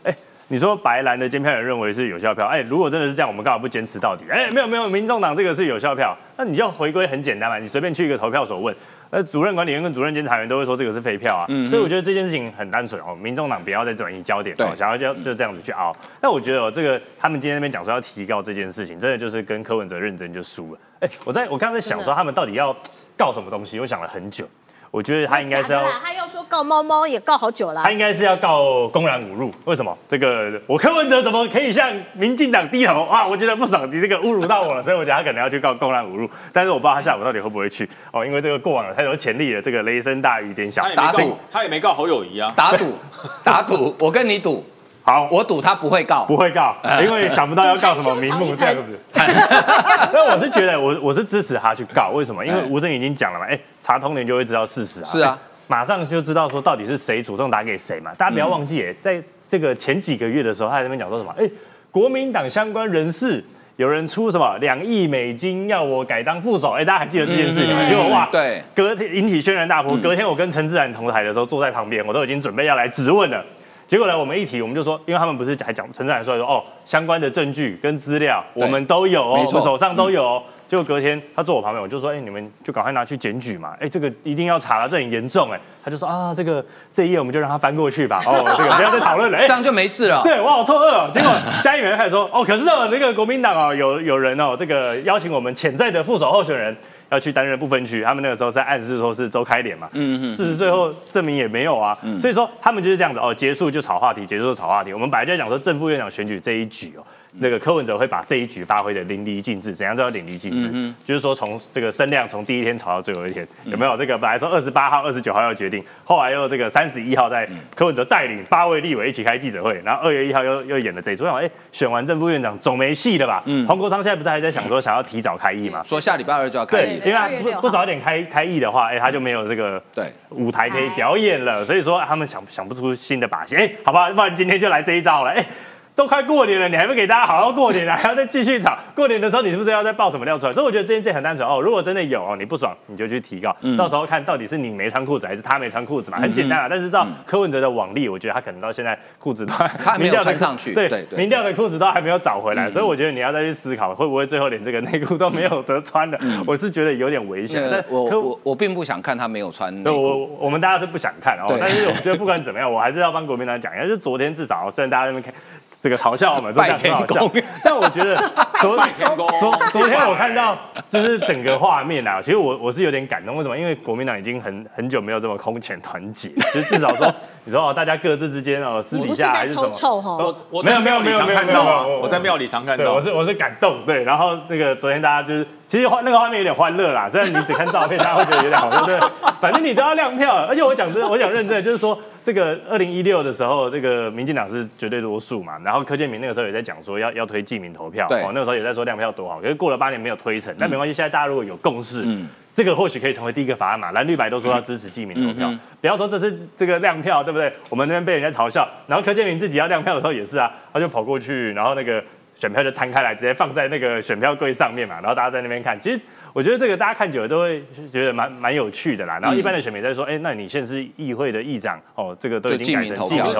你说白蓝的监票人认为是有效票，哎，如果真的是这样，我们干嘛不坚持到底？哎，没有没有，民众党这个是有效票，那你就回归很简单嘛，你随便去一个投票所问，呃，主任管理员跟主任监察员都会说这个是废票啊，所以我觉得这件事情很单纯哦，民众党不要再转移焦点哦，想要就就这样子去熬。但我觉得哦这个他们今天那边讲说要提高这件事情，真的就是跟柯文哲认真就输了。哎，我在我刚才想说他们到底要告什么东西，我想了很久。我觉得他应该是要，他要说告猫猫也告好久了。他应该是要告公然侮辱，为什么？这个我柯文哲怎么可以向民进党低头啊？我觉得不爽，你这个侮辱到我了，所以我觉得他可能要去告公然侮辱。但是我不知道他下午到底会不会去哦，因为这个过往了太多潜力了，这个雷声大雨点小。打赌，他也没告侯友谊啊。打赌，打赌，我跟你赌。好，我赌他不会告，不会告，因为想不到要告什么名目 这样子。那我是觉得，我我是支持他去告，为什么？因为吴正已经讲了嘛，哎，查通联就会知道事实啊。是啊，马上就知道说到底是谁主动打给谁嘛。大家不要忘记，哎，在这个前几个月的时候，他在那边讲说什么？哎，国民党相关人士有人出什么两亿美金要我改当副手？哎，大家还记得这件事情吗？结果哇，对，隔天引起轩然大波。隔天我跟陈志然同台的时候，坐在旁边，我都已经准备要来质问了。结果呢，我们一提，我们就说，因为他们不是还讲陈志来说说哦，相关的证据跟资料我们都有哦，我们手上都有。结果隔天他坐我旁边，我就说，哎，你们就赶快拿去检举嘛，哎，这个一定要查了，这很严重哎。他就说啊，这个这一页我们就让他翻过去吧，哦，这个不要再讨论了，这样就没事了。对我好错愕。结果嘉义人开始说，哦，可是哦，这个国民党哦，有有人哦，这个邀请我们潜在的副手候选人。要去担任不分区，他们那个时候在暗示说是周开脸嘛，嗯嗯，事实最后证明也没有啊，所以说他们就是这样子哦，结束就炒话题，结束就炒话题。我们本来就讲说正副院长选举这一局哦。那个柯文哲会把这一局发挥的淋漓尽致，怎样叫淋漓尽致？就是说从这个声量从第一天吵到最后一天，有没有这个本来说二十八号、二十九号要决定，后来又这个三十一号在柯文哲带领八位立委一起开记者会，然后二月一号又又演了这一出，哎，选完正副院长总没戏了吧？嗯，黄国昌现在不是还在想说想要提早开议嘛？说下礼拜二就要开议，因为不不早点开开议的话，哎，他就没有这个对舞台可以表演了，所以说他们想想不出新的把戏，哎，好吧，不然今天就来这一招了，哎。都快过年了，你还不给大家好好过年啊？还要再继续吵？过年的时候你是不是要再爆什么料出来？所以我觉得这件事很单纯哦。如果真的有哦，你不爽你就去提告，到时候看到底是你没穿裤子还是他没穿裤子嘛，很简单啊。但是照柯文哲的网力，我觉得他可能到现在裤子都 还没有穿上去，对对，民调的裤子都还没有找回来，所以我觉得你要再去思考，会不会最后连这个内裤都没有得穿的？我是觉得有点危险。我我我并不想看他没有穿内裤，我我们大家是不想看哦。但是我觉得不管怎么样，我还是要帮国民党讲一下，就昨天至少虽然大家那边看。这个嘲笑我们，这样很好笑。但我觉得 昨。昨昨天我看到就是整个画面啊，其实我我是有点感动。为什么？因为国民党已经很很久没有这么空前团结，就是至少说，你说哦，大家各自之间哦，私底下还是什么偷。臭哈？我我没有在庙里常没有没有看到啊没有没有，我在庙里常看对，到我。是我是感动，对。然后那个昨天大家就是，其实画那个画面有点欢乐啦，虽然你只看照片，大家会觉得有点好笑，对。反正你都要亮票，而且我讲真的，我讲认真的，就是说这个二零一六的时候，这个民进党是绝对多数嘛，然后柯建明那个时候也在讲说要要推记名投票，对哦，那个时候也在说亮票多好，可是过了八年没有推成，但没关系，现在大家如果有共识，嗯这个或许可以成为第一个法案嘛，蓝绿白都说要支持记名投票，嗯嗯不要说这是这个亮票，对不对？我们那边被人家嘲笑，然后柯建明自己要亮票的时候也是啊，他就跑过去，然后那个选票就摊开来，直接放在那个选票柜上面嘛，然后大家在那边看。其实我觉得这个大家看久了都会觉得蛮蛮有趣的啦。然后一般的选民在说，哎、那你现在是议会的议长哦，这个都已经改成记名投票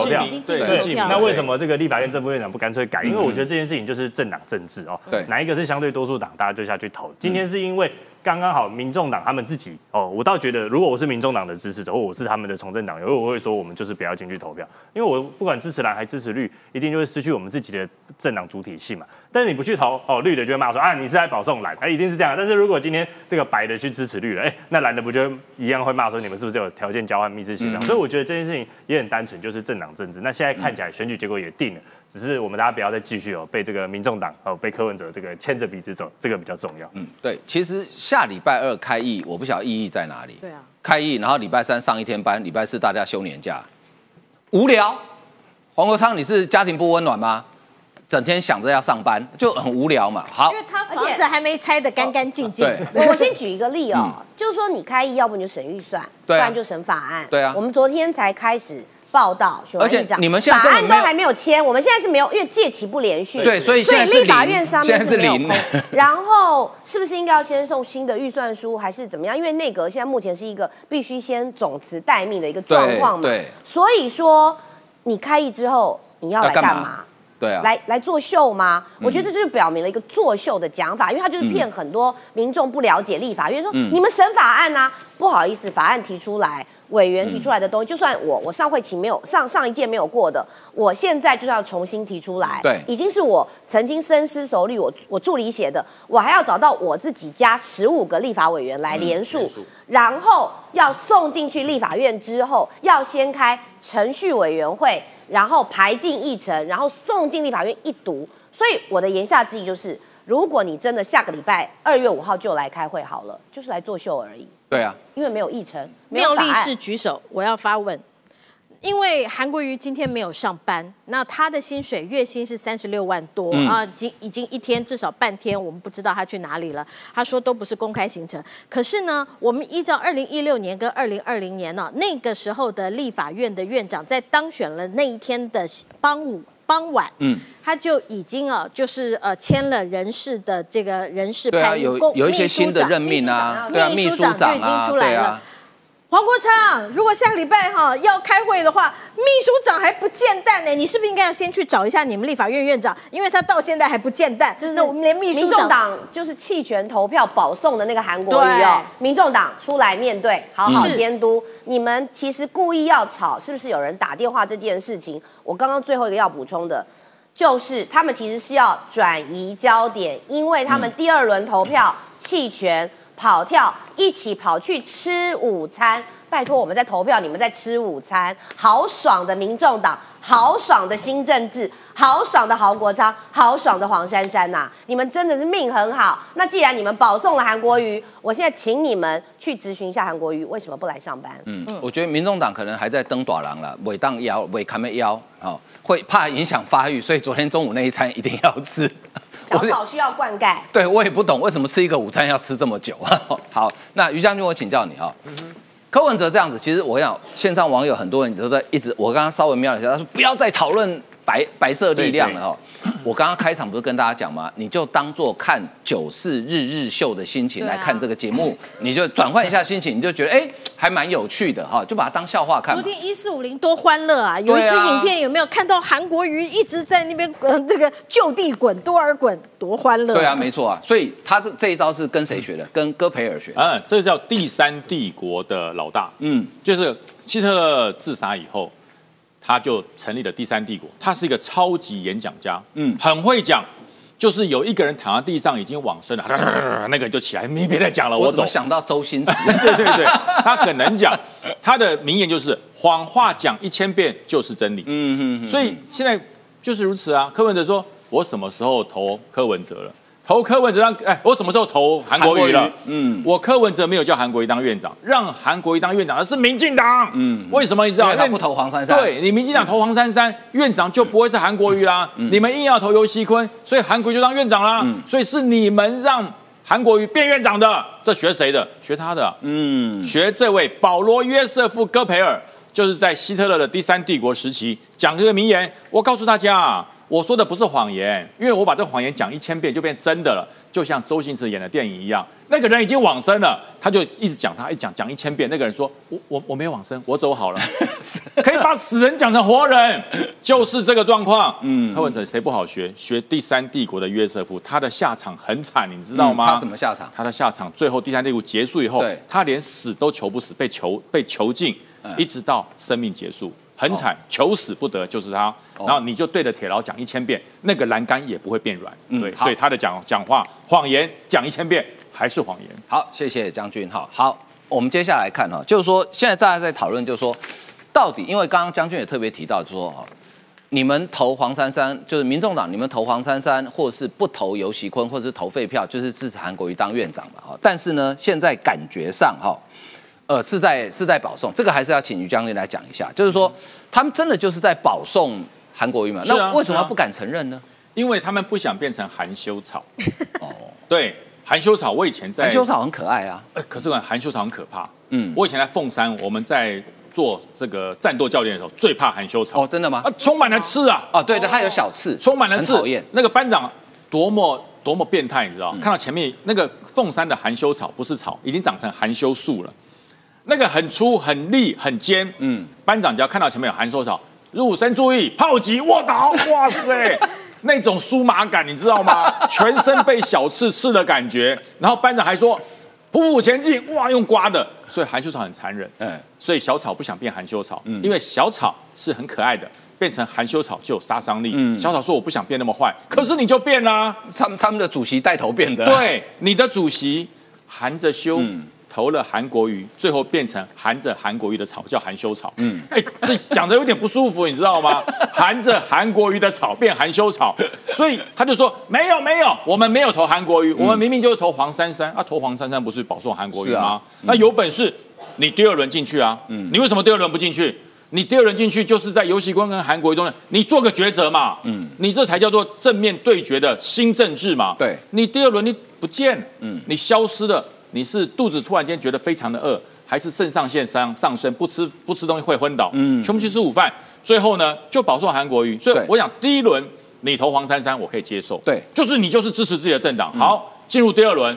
对。那为什么这个立法院正副院长不干脆改？因为我觉得这件事情就是政党政治哦，对哪一个是相对多数党，大家就下去投。今天是因为刚刚好民众党他们自己哦，我倒觉得如果我是民众党的支持者，或我是他们的从政党员，我会说我们就是不要进去投票，因为我不管支持蓝还支持绿，一定就会失去我们自己的政党主体性嘛。但是你不去投哦，绿的就会骂说啊你是在保送蓝，哎一定是这样。但是如果今天这个白的去支持绿了，哎那蓝的不就一样会骂说你们是不是有条件交换密室协商？所以我觉得这件事情也很单纯，就是政党政治。那现在看起来选举结果也定了。只是我们大家不要再继续哦，被这个民众党哦，被柯文哲这个牵着鼻子走，这个比较重要。嗯，对，其实下礼拜二开议，我不晓得意义在哪里。对啊，开议，然后礼拜三上一天班，礼拜四大家休年假，无聊。黄国昌，你是家庭不温暖吗？整天想着要上班，就很无聊嘛。好因，为他房子还没拆得干干净净。对我我先举一个例哦，就是说你开议，要不你就审预算，不对啊然就审法案。对啊我们昨天才开始报道，而且你们现在法案都还没有签，我们现在是没有，因为届期不连续。对所以所以现在是立法院上面是没有零空。然后是不是应该要先送新的预算书，还是怎么样？因为内阁现在目前是一个必须先总辞待命的一个状况嘛。对对所以说你开议之后你要来干嘛干嘛？对啊，来来作秀吗？我觉得这就是表明了一个作秀的讲法，因为他就是骗很多民众不了解立法院，说嗯你们审法案啊，不好意思，法案提出来，委员提出来的东西，就算我我上会期没有上上一届没有过的，我现在就是要重新提出来，对。已经是我曾经深思熟虑，我我助理写的，我还要找到我自己加十五个立法委员来联署，联署。然后要送进去立法院之后，要先开程序委员会，然后排进议程，然后送进立法院一读。所以我的言下之意就是，如果你真的下个礼拜二月五号就来开会好了，就是来作秀而已，对啊，因为没有议程，没有法案妙丽士举手，我要发问。因为韩国瑜今天没有上班，那他的薪水月薪是三十六万多、嗯啊，已经已经一天至少半天，我们不知道他去哪里了。他说都不是公开行程。可是呢，我们依照二零一六年跟二零二零年呢、那个时候的立法院的院长在当选了那一天的傍午傍晚，嗯，他就已经啊，就是呃签了人事的这个人事对啊，派有公有一些新的任命啊，秘书长就已经出来了黄国昌，如果下个礼拜哈要开会的话，秘书长还不见蛋呢，你是不是应该要先去找一下你们立法院院长？因为他到现在还不见蛋，就是那我们连秘书民众长党就是弃权投票保送的那个韩国瑜哦，民众党出来面对，好好是监督。你们其实故意要吵，是不是有人打电话这件事情？我刚刚最后一个要补充的，就是他们其实是要转移焦点，因为他们第二轮投票弃权跑跳，一起跑去吃午餐。拜托，我们在投票，你们在吃午餐，好爽的民众党，好爽的新政治，好爽的郝国昌，好爽的黄珊珊呐、你们真的是命很好。那既然你们保送了韩国瑜，我现在请你们去咨询一下韩国瑜为什么不来上班。嗯，我觉得民众党可能还在登短廊了，尾当腰，尾砍没腰，哦，会怕影响发育，所以昨天中午那一餐一定要吃。草需要灌溉，对我也不懂为什么吃一个午餐要吃这么久。好，那于将军，我请教你哈、柯文哲这样子，其实我想线上网友很多人都在一直，我刚刚稍微瞄了一下，他说不要再讨论白白色力量了哈。我刚刚开场不是跟大家讲吗？你就当做看九四日日秀的心情来看这个节目，你就转换一下心情，你就觉得哎还蛮有趣的哈，就把它当笑话看。昨天一四五零多欢乐啊！有一支影片有没有看到韩国瑜一直在那边呃这个就地滚多尔滚，多欢乐、对啊，没错啊，所以他这这一招是跟谁学的？跟戈培尔学的。嗯，这叫第三帝国的老大，嗯，就是希特勒自杀以后，他就成立了第三帝国。他是一个超级演讲家，嗯嗯，很会讲，就是有一个人躺在地上已经往生了，那个就起来，你别再讲了，我我走。怎么想到周星驰？对对对，他很能讲，他的名言就是谎话讲一千遍就是真理。嗯嗯，所以现在就是如此啊。柯文哲说：“我什么时候投柯文哲了？投柯文哲当哎，我什么时候投韩国瑜了瑜？嗯我柯文哲没有叫韩国瑜当院长，让韩国瑜当院长的是民进党。嗯，为什么你知道？因为他不投黄珊珊对你民进党投黄珊珊，院长就不会是韩国瑜啦。你们硬要投尤锡坤，所以韩国瑜就当院长啦。所以是你们让韩国瑜变院长的，这学谁的？学他的。嗯，学这位保罗约瑟夫戈培尔，就是在希特勒的第三帝国时期讲这个名言。我告诉大家啊，我说的不是谎言，因为我把这谎言讲一千遍就变真的了，就像周星驰演的电影一样。那个人已经往生了，他就一直讲他，一讲讲一千遍。那个人说：“我我我没有往生，我走好了。”可以把死人讲成活人，就是这个状况。嗯，柯文哲谁不好学？学第三帝国的约瑟夫，他的下场很惨，你知道吗？嗯他什么下场？他的下场最后第三帝国结束以后，他连死都求不死，被囚被囚禁，嗯一直到生命结束，很惨，求死不得就是他。哦然后你就对着铁牢讲一千遍，那个栏杆也不会变软。对，所以他的讲讲话谎言讲一千遍还是谎言。好，谢谢将军。好，好，我们接下来看哈，就是说现在大家在讨论，就是说到底，因为刚刚将军也特别提到，就是说哦，你们投黄珊珊，就是民众党，你们投黄珊珊，或是不投游锡坤，或者是投废票，就是支持韩国瑜当院长嘛哈。但是呢，现在感觉上哈。呃，是在是在保送，这个还是要请于将军来讲一下，就是说他们真的就是在保送韩国瑜嘛？啊那为什么不敢承认呢？因为他们不想变成含羞草。哦，对，含羞草，我以前在含羞草很可爱啊，呃可是含羞草很可怕。嗯，我以前在凤山，我们在做这个战斗教练的时候，最怕含羞草。哦，真的吗啊？，充满了刺啊！哦，对对，它有小刺，充满了刺讨厌。嗯那个班长多么多么变态，你知道？看到前面那个凤山的含羞草不是草，已经长成含羞树了。那个很粗、很利、很尖。嗯，班长只要看到前面有含羞草，入身注意，炮击卧倒，哇塞！那种酥麻感，你知道吗？全身被小刺刺的感觉。然后班长还说：“匍匐前进，哇，用刮的。”所以含羞草很残忍。嗯，所以小草不想变含羞草，因为小草是很可爱的，变成含羞草就有杀伤力。嗯小草说我不想变那么坏，可是你就变啦、他们他们的主席带头变的，，对，你的主席含着羞。嗯投了韩国瑜，最后变成含着韩国瑜的草，叫含羞草。嗯，哎，这讲着有点不舒服，你知道吗？含着韩国瑜的草变含羞草，所以他就说没有没有，我们没有投韩国瑜，我们明明就是投黄珊珊。啊，投黄珊珊不是保送韩国瑜吗？那有本事你第二轮进去啊，嗯。你为什么第二轮不进去？你第二轮进去就是在游戏官跟韩国瑜中间，你做个抉择嘛，嗯，你这才叫做正面对决的新政治嘛，对。你第二轮你不见，嗯，你消失了，你是肚子突然间觉得非常的饿，还是肾上腺上上升，不吃不吃东西会昏倒，嗯，全部去吃午饭，最后呢就保送韩国瑜，所以我想第一轮你投黄珊珊我可以接受，对。就是你就是支持自己的政党，好，进入第二轮，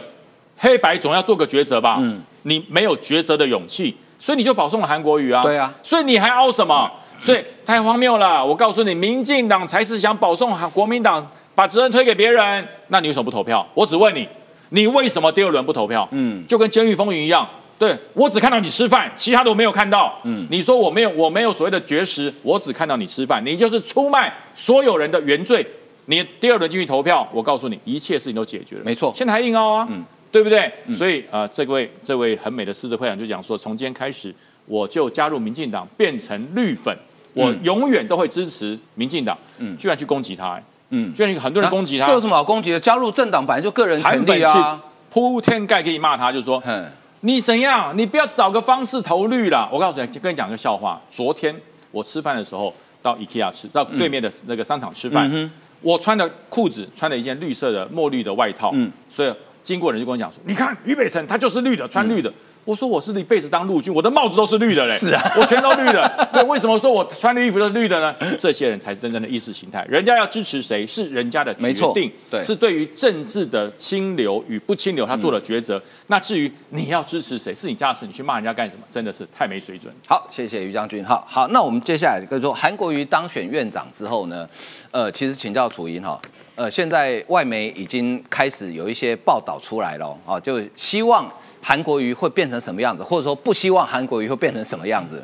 黑白总要做个抉择吧，嗯，你没有抉择的勇气，所以你就保送了韩国瑜啊，对啊。所以你还凹什么？所以太荒谬了！我告诉你，民进党才是想保送国民党，把责任推给别人。那你为什么不投票？我只问你，你为什么第二轮不投票？嗯，就跟监狱风云一样。对我只看到你吃饭，其他的我没有看到。嗯，你说我没有，我没有所谓的绝食，我只看到你吃饭，你就是出卖所有人的原罪。你第二轮进去投票，我告诉你，一切事情都解决了。没错现在还硬凹啊，嗯，对不对？所以呃，这位这位很美的狮子会长就讲说，从今天开始，我就加入民进党，变成绿粉，我永远都会支持民进党。嗯，居然去攻击他、哎嗯，居然有很多人攻击他，这有什么好攻击的？加入政党本来就个人权利啊，铺天盖地骂他，就说嗯，你怎样？你不要找个方式投绿了。我告诉你，跟你讲个笑话。昨天我吃饭的时候到 IKEA 吃，到对面的那个商场吃饭，嗯我穿的裤子穿了一件绿色的墨绿的外套，嗯所以经过人就跟我讲说，你看于北辰他就是绿的，穿绿的。我说我是一辈子当陆军，我的帽子都是绿的嘞，是啊我全都绿的。对，为什么说我穿的衣服都是绿的呢？这些人才是真正的意识形态，人家要支持谁是人家的决定，对是对于政治的清流与不清流他做了抉择。那至于你要支持谁，是你家的事，你去骂人家干什么？真的是太没水准。好，谢谢于将军。好好，那我们接下来跟说，韩国瑜当选院长之后呢，呃，其实请教楚英哈，呃，现在外媒已经开始有一些报道出来了，哦，就希望韩国瑜会变成什么样子，或者说不希望韩国瑜会变成什么样子呢？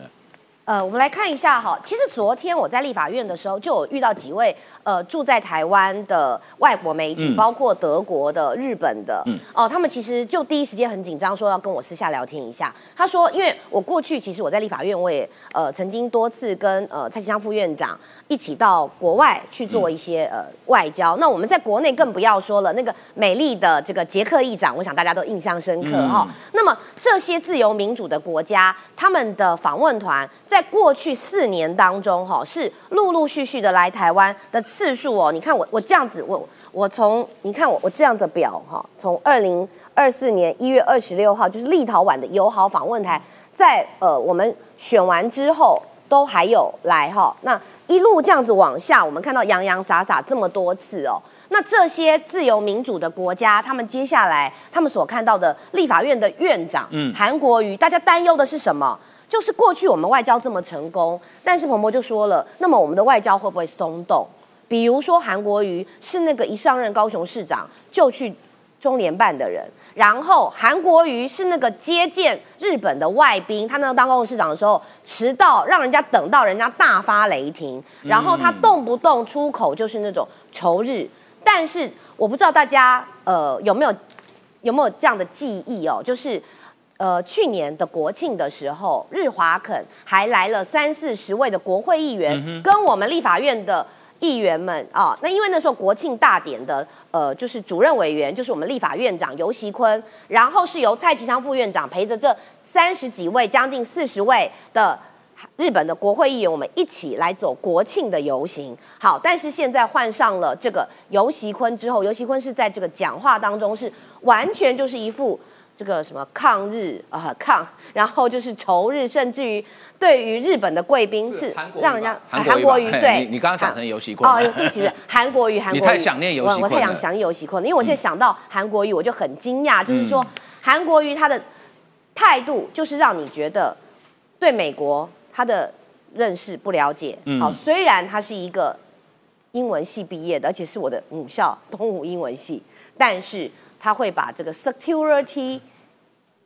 呃，我们来看一下哈，其实昨天我在立法院的时候，就有遇到几位呃住在台湾的外国媒体，包括德国的、日本的，哦，他们其实就第一时间很紧张，说要跟我私下聊天一下。他说，因为我过去其实我在立法院，我也呃曾经多次跟呃蔡其昌副院长一起到国外去做一些呃外交。那我们在国内更不要说了，那个美丽的这个捷克议长，我想大家都印象深刻哈。那么这些自由民主的国家，他们的访问团。在过去四年当中，哈，是陆陆续续的来台湾的次数哦。你看我我这样子，我我从你看我我这样的表哈，从二零二四年一月二十六号，就是立陶宛的友好访问台，在呃我们选完之后，都还有来哈。那一路这样子往下，我们看到洋洋洒洒这么多次哦。那这些自由民主的国家，他们接下来他们所看到的立法院的院长，嗯，韩国瑜，大家担忧的是什么？就是过去我们外交这么成功，但是彭博就说了，那么我们的外交会不会松动？比如说韩国瑜是那个一上任高雄市长就去中联办的人，然后韩国瑜是那个接见日本的外宾，他那个当高雄市长的时候迟到，让人家等到人家大发雷霆，然后他动不动出口就是那种仇日，但是我不知道大家呃有没有有没有这样的记忆哦，就是。呃，去年的国庆的时候，日华肯还来了三四十位的国会议员，跟我们立法院的议员们啊。那因为那时候国庆大典的呃，就是主任委员就是我们立法院长游锡坤，然后是由蔡其昌副院长陪着这三十几位、将近四十位的日本的国会议员，我们一起来走国庆的游行。好，但是现在换上了这个游锡坤之后，游锡坤是在这个讲话当中是完全就是一副。这个什么抗日啊抗，然后就是仇日，甚至于对于日本的贵宾是让人家韩国瑜对，你刚刚讲成游戏坤哦，对不起，韩国瑜 韩国瑜，你太想念游戏坤我太想想念游戏坤了，因为我现在想到韩国瑜，我就很惊讶，就是说韩国瑜他的态度就是让你觉得对美国他的认识不了解。好，虽然他是一个英文系毕业的，而且是我的母校东吴英文系，但是。他会把这个 security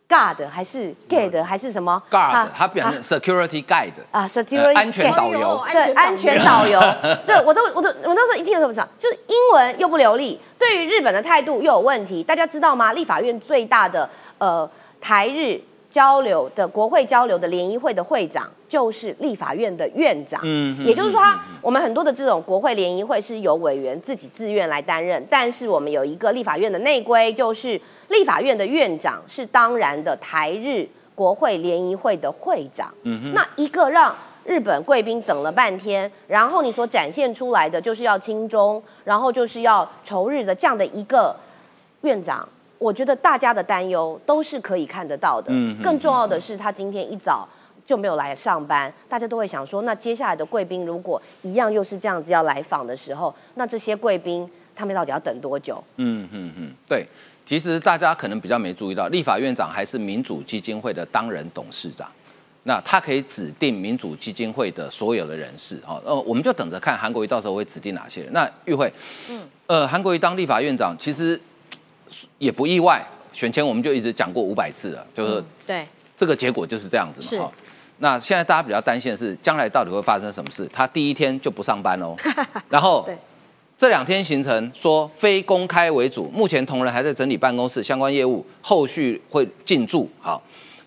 guard 还是 guide 还是什么 guard？他表成 security guide 啊，security 安全导游，对，安全导游。对我都我都我那时候一听都不知道，就是英文又不流利，对于日本的态度又有问题。大家知道吗？立法院最大的呃台日。交流的国会交流的联谊会的会长就是立法院的院长，嗯，也就是说，我们很多的这种国会联谊会是由委员自己自愿来担任，但是我们有一个立法院的内规，就是立法院的院长是当然的台日国会联谊会的会长，嗯那一个让日本贵宾等了半天，然后你所展现出来的就是要亲中，然后就是要仇日的这样的一个院长。我觉得大家的担忧都是可以看得到的。嗯，更重要的是，他今天一早就没有来上班，大家都会想说，那接下来的贵宾如果一样又是这样子要来访的时候，那这些贵宾他们到底要等多久？嗯嗯嗯，对，其实大家可能比较没注意到，立法院长还是民主基金会的当任董事长，那他可以指定民主基金会的所有的人士。哦，呃，我们就等着看韩国瑜到时候会指定哪些人。那玉慧，嗯，呃，韩国瑜当立法院长，其实。也不意外，选前我们就一直讲过五百次了，就是对这个结果就是这样子嘛。那现在大家比较担心的是，将来到底会发生什么事？他第一天就不上班喽，然后这两天行程说非公开为主，目前同仁还在整理办公室相关业务，后续会进驻。好。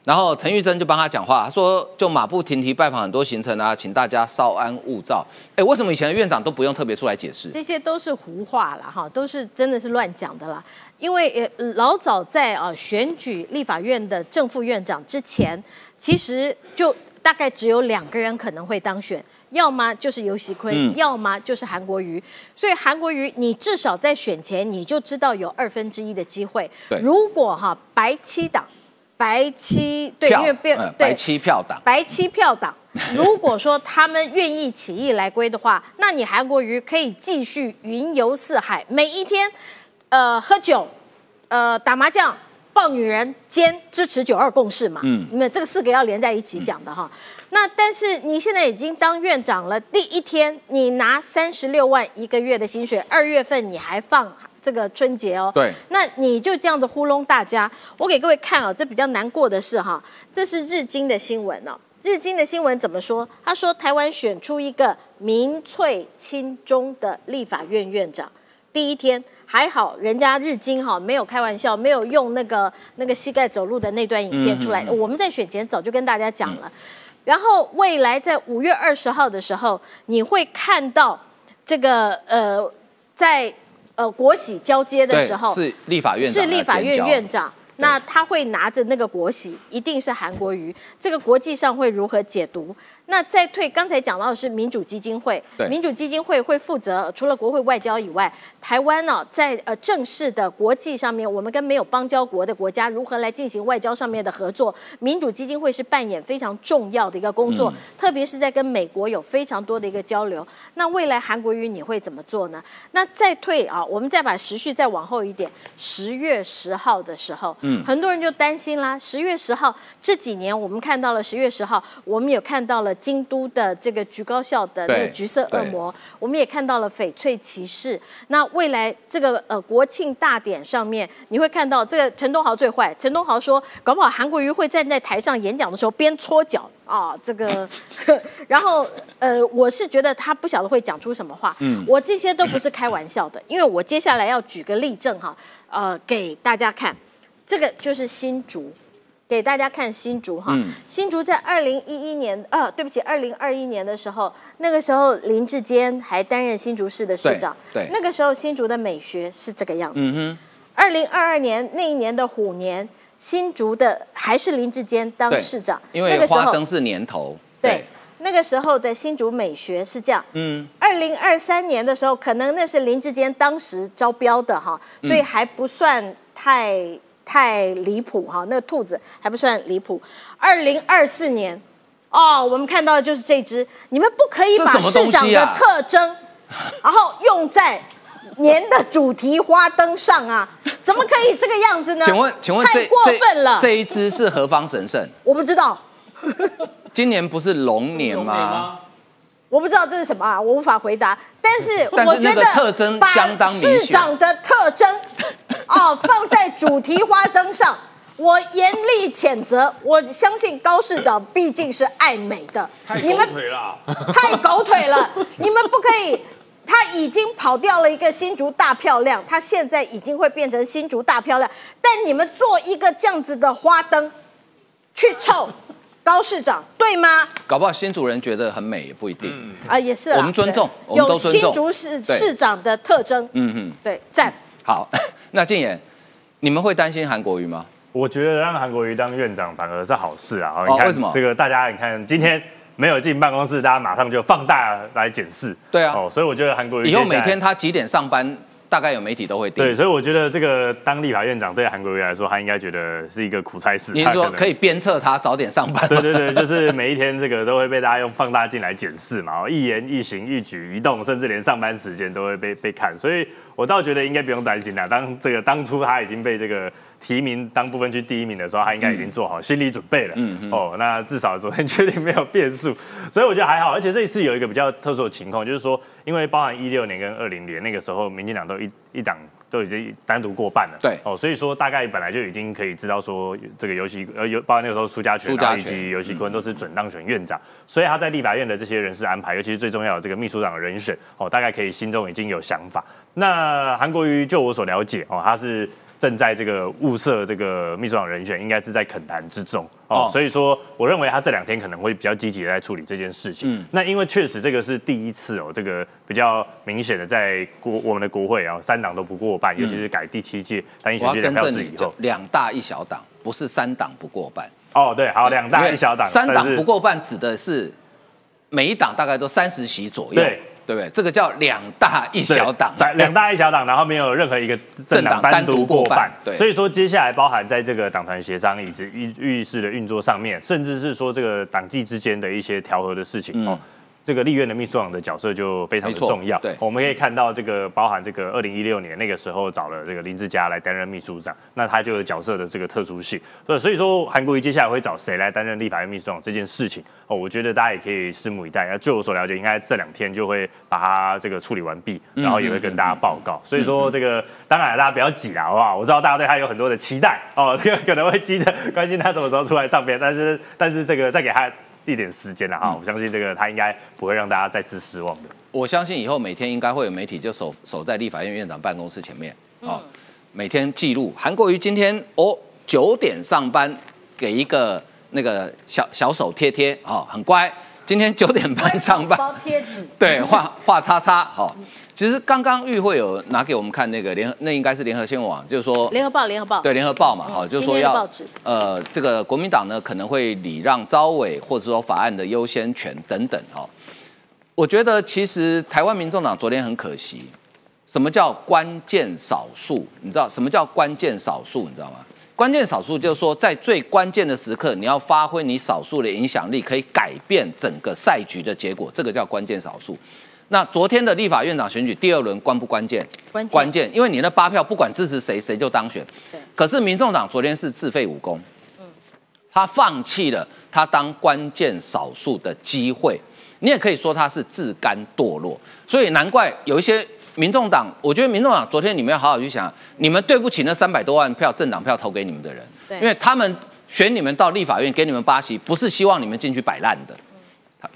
然后陈玉珍就帮他讲话，他说就马不停蹄拜访很多行程啊，请大家稍安勿躁。哎，为什么以前的院长都不用特别出来解释？这些都是胡话了哈，都是真的是乱讲的啦。因为呃老早在啊选举立法院的正副院长之前，其实就大概只有两个人可能会当选，要么就是尤喜坤，要么就是韩国瑜。所以韩国瑜你至少在选前你就知道有二分之一的机会。如果哈白七党。白七对，因为变白七票党，白七票党。如果说他们愿意起义来归的话，那你韩国瑜可以继续云游四海，每一天，呃，喝酒，呃，打麻将，抱女人，兼支持九二共识嘛。嗯，你们这个四个要连在一起讲的哈。那但是你现在已经当院长了，第一天你拿三十六万一个月的薪水，二月份你还放。这个春节哦，对，那你就这样子糊弄大家。我给各位看哦，这比较难过的是哈，这是日经的新闻哦。日日经的新闻怎么说？他说台湾选出一个民粹亲中的立法院院长，第一天还好，人家日经哈没有开玩笑，没有用那个那个膝盖走路的那段影片出来。我们在选前早就跟大家讲了，然后未来在五月二十号的时候，你会看到这个呃，在呃国玺交接的时候是立法院是立法院院长。那他会拿着那个国玺，一定是韩国瑜。这个国际上会如何解读？那再退，刚才讲到的是民主基金会，民主基金会会负责除了国会外交以外，台湾呢在呃正式的国际上面，我们跟没有邦交国的国家如何来进行外交上面的合作，民主基金会是扮演非常重要的一个工作，特别是在跟美国有非常多的一个交流。那未来韩国瑜你会怎么做呢？那再退啊，我们再把时序再往后一点，十月十号的时候，嗯，很多人就担心啦，十月十号这几年我们看到了十月十号，我们也看到了。京都的这个橘高校的那个橘色恶魔，我们也看到了翡翠骑士。那未来这个呃国庆大典上面，你会看到这个陈东豪最坏。陈东豪说，搞不好韩国瑜会站在台上演讲的时候边搓脚啊，这个。然后呃，我是觉得他不晓得会讲出什么话。嗯，我这些都不是开玩笑的，因为我接下来要举个例证哈，呃，给大家看，这个就是新竹。给大家看新竹哈，新竹在二零一一年，呃，对不起，二零二一年的时候，那个时候林志坚还担任新竹市的市长，对，那个时候新竹的美学是这个样子。嗯二零二二年那一年的虎年，新竹的还是林志坚当市长，因为花灯是年头，对，那个时候的新竹美学是这样。嗯，二零二三年的时候，可能那是林志坚当时招标的哈，所以还不算太。太离谱哈，那个兔子还不算离谱。二零二四年，哦，我们看到的就是这只。你们不可以把市长的特征，然后用在年的主题花灯上啊？怎么可以这个样子呢？请问，请问太过分了。这一只是何方神圣？我不知道。今年不是龙年吗？我不知道这是什么啊，我无法回答。但是 我觉得特征相当明显。市长的特征。哦，放在主题花灯上，我严厉谴责。我相信高市长毕竟是爱美的，太狗腿了，太狗腿了。你们不可以，他已经跑掉了一个新竹大漂亮，他现在已经会变成新竹大漂亮。但你们做一个这样子的花灯，去凑高市长，对吗？搞不好新竹人觉得很美，也不一定。啊，也是。我们尊重，有新竹市市长的特征。嗯嗯，对，赞。好，那静言，你们会担心韩国瑜吗？我觉得让韩国瑜当院长反而是好事啊！哦，为什么？这个大家你看，今天没有进办公室，大家马上就放大来检视。对啊，哦，所以我觉得韩国瑜以后每天他几点上班？大概有媒体都会对，所以我觉得这个当立法院长对韩国瑜来说，他应该觉得是一个苦差事。你说可以鞭策他早点上班？对对对，就是每一天这个都会被大家用放大镜来检视嘛，一言一行一举一动，甚至连上班时间都会被被看。所以我倒觉得应该不用担心啦。当这个当初他已经被这个提名当部分区第一名的时候，他应该已经做好心理准备了。嗯嗯。哦，那至少昨天确定没有变数，所以我觉得还好。而且这一次有一个比较特殊的情况，就是说。因为包含一六年跟二零年那个时候，民进党都一一党都已经单独过半了，对哦，所以说大概本来就已经可以知道说这个游戏呃有包含那个时候苏家全以及游戏坤都是准当选院长，所以他在立法院的这些人事安排，尤其是最重要的这个秘书长的人选哦，大概可以心中已经有想法。那韩国瑜就我所了解哦，他是。正在这个物色这个秘书长人选，应该是在恳谈之中哦，所以说我认为他这两天可能会比较积极的在处理这件事情。嗯，那因为确实这个是第一次哦，这个比较明显的在国我们的国会啊，三党都不过半，尤其是改第七届参议选举票制以后，两大一小党不是三党不过半哦，对，好，两大一小党，三党不过半指的是每一党大概都三十席左右。对。对不对？这个叫两大一小党，两大一小党，然后没有任何一个政党单独过半。对，所以说接下来包含在这个党团协商以及议议事的运作上面，甚至是说这个党纪之间的一些调和的事情哦。这个立院的秘书长的角色就非常的重要。对，我们可以看到这个包含这个二零一六年那个时候找了这个林志佳来担任秘书长，那他就有角色的这个特殊性。对，所以说韩国瑜接下来会找谁来担任立法院秘书长这件事情哦，我觉得大家也可以拭目以待。那据我所了解，应该这两天就会把它这个处理完毕，然后也会跟大家报告。所以说这个当然大家不要急了，好不好？我知道大家对他有很多的期待哦，这 个可能会急着关心他什么时候出来上边，但是但是这个再给他。一点时间了哈。我相信这个他应该不会让大家再次失望的。我相信以后每天应该会有媒体就守守在立法院院长办公室前面，哦，每天记录韩国瑜今天哦九点上班，给一个那个小小手贴贴哦，很乖。今天九点半上班，包贴纸，对，画画叉叉。好，其实刚刚玉会有拿给我们看那个联，那应该是联合新闻网，就是说联合报，联合报，对，联合报嘛，好，就是说要呃，这个国民党呢可能会礼让招委，或者说法案的优先权等等。哈，我觉得其实台湾民众党昨天很可惜，什么叫关键少数？你知道什么叫关键少数？你知道吗？关键少数就是说，在最关键的时刻，你要发挥你少数的影响力，可以改变整个赛局的结果，这个叫关键少数。那昨天的立法院长选举第二轮关不关键？关键，关键，因为你那八票不管支持谁，谁就当选。可是民众党昨天是自废武功，嗯，他放弃了他当关键少数的机会，你也可以说他是自甘堕落。所以难怪有一些。民众党，我觉得民众党昨天你们要好好去想，你们对不起那三百多万票政党票投给你们的人，因为他们选你们到立法院给你们八席，不是希望你们进去摆烂的。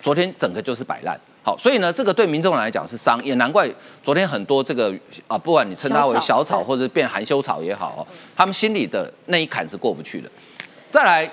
昨天整个就是摆烂，好，所以呢，这个对民众来讲是伤，也难怪昨天很多这个啊，不管你称它为小草或者变含羞草也好，他们心里的那一坎是过不去的。再来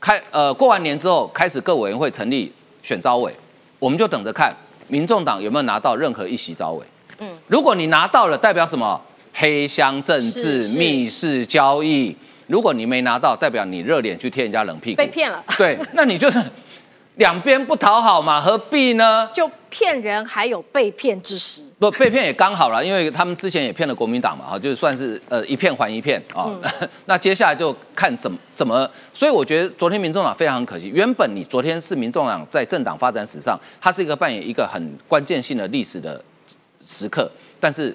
开呃过完年之后，开始各委员会成立选招委，我们就等着看民众党有没有拿到任何一席招委。嗯，如果你拿到了，代表什么？黑箱政治、密室交易。如果你没拿到，代表你热脸去贴人家冷屁股，被骗了。对，那你就是 两边不讨好嘛，何必呢？就骗人还有被骗之时。不，被骗也刚好了，因为他们之前也骗了国民党嘛，哈，就是算是呃一片还一片啊。那接下来就看怎么怎么，所以我觉得昨天民众党非常可惜。原本你昨天是民众党在政党发展史上，它是一个扮演一个很关键性的历史的。时刻，但是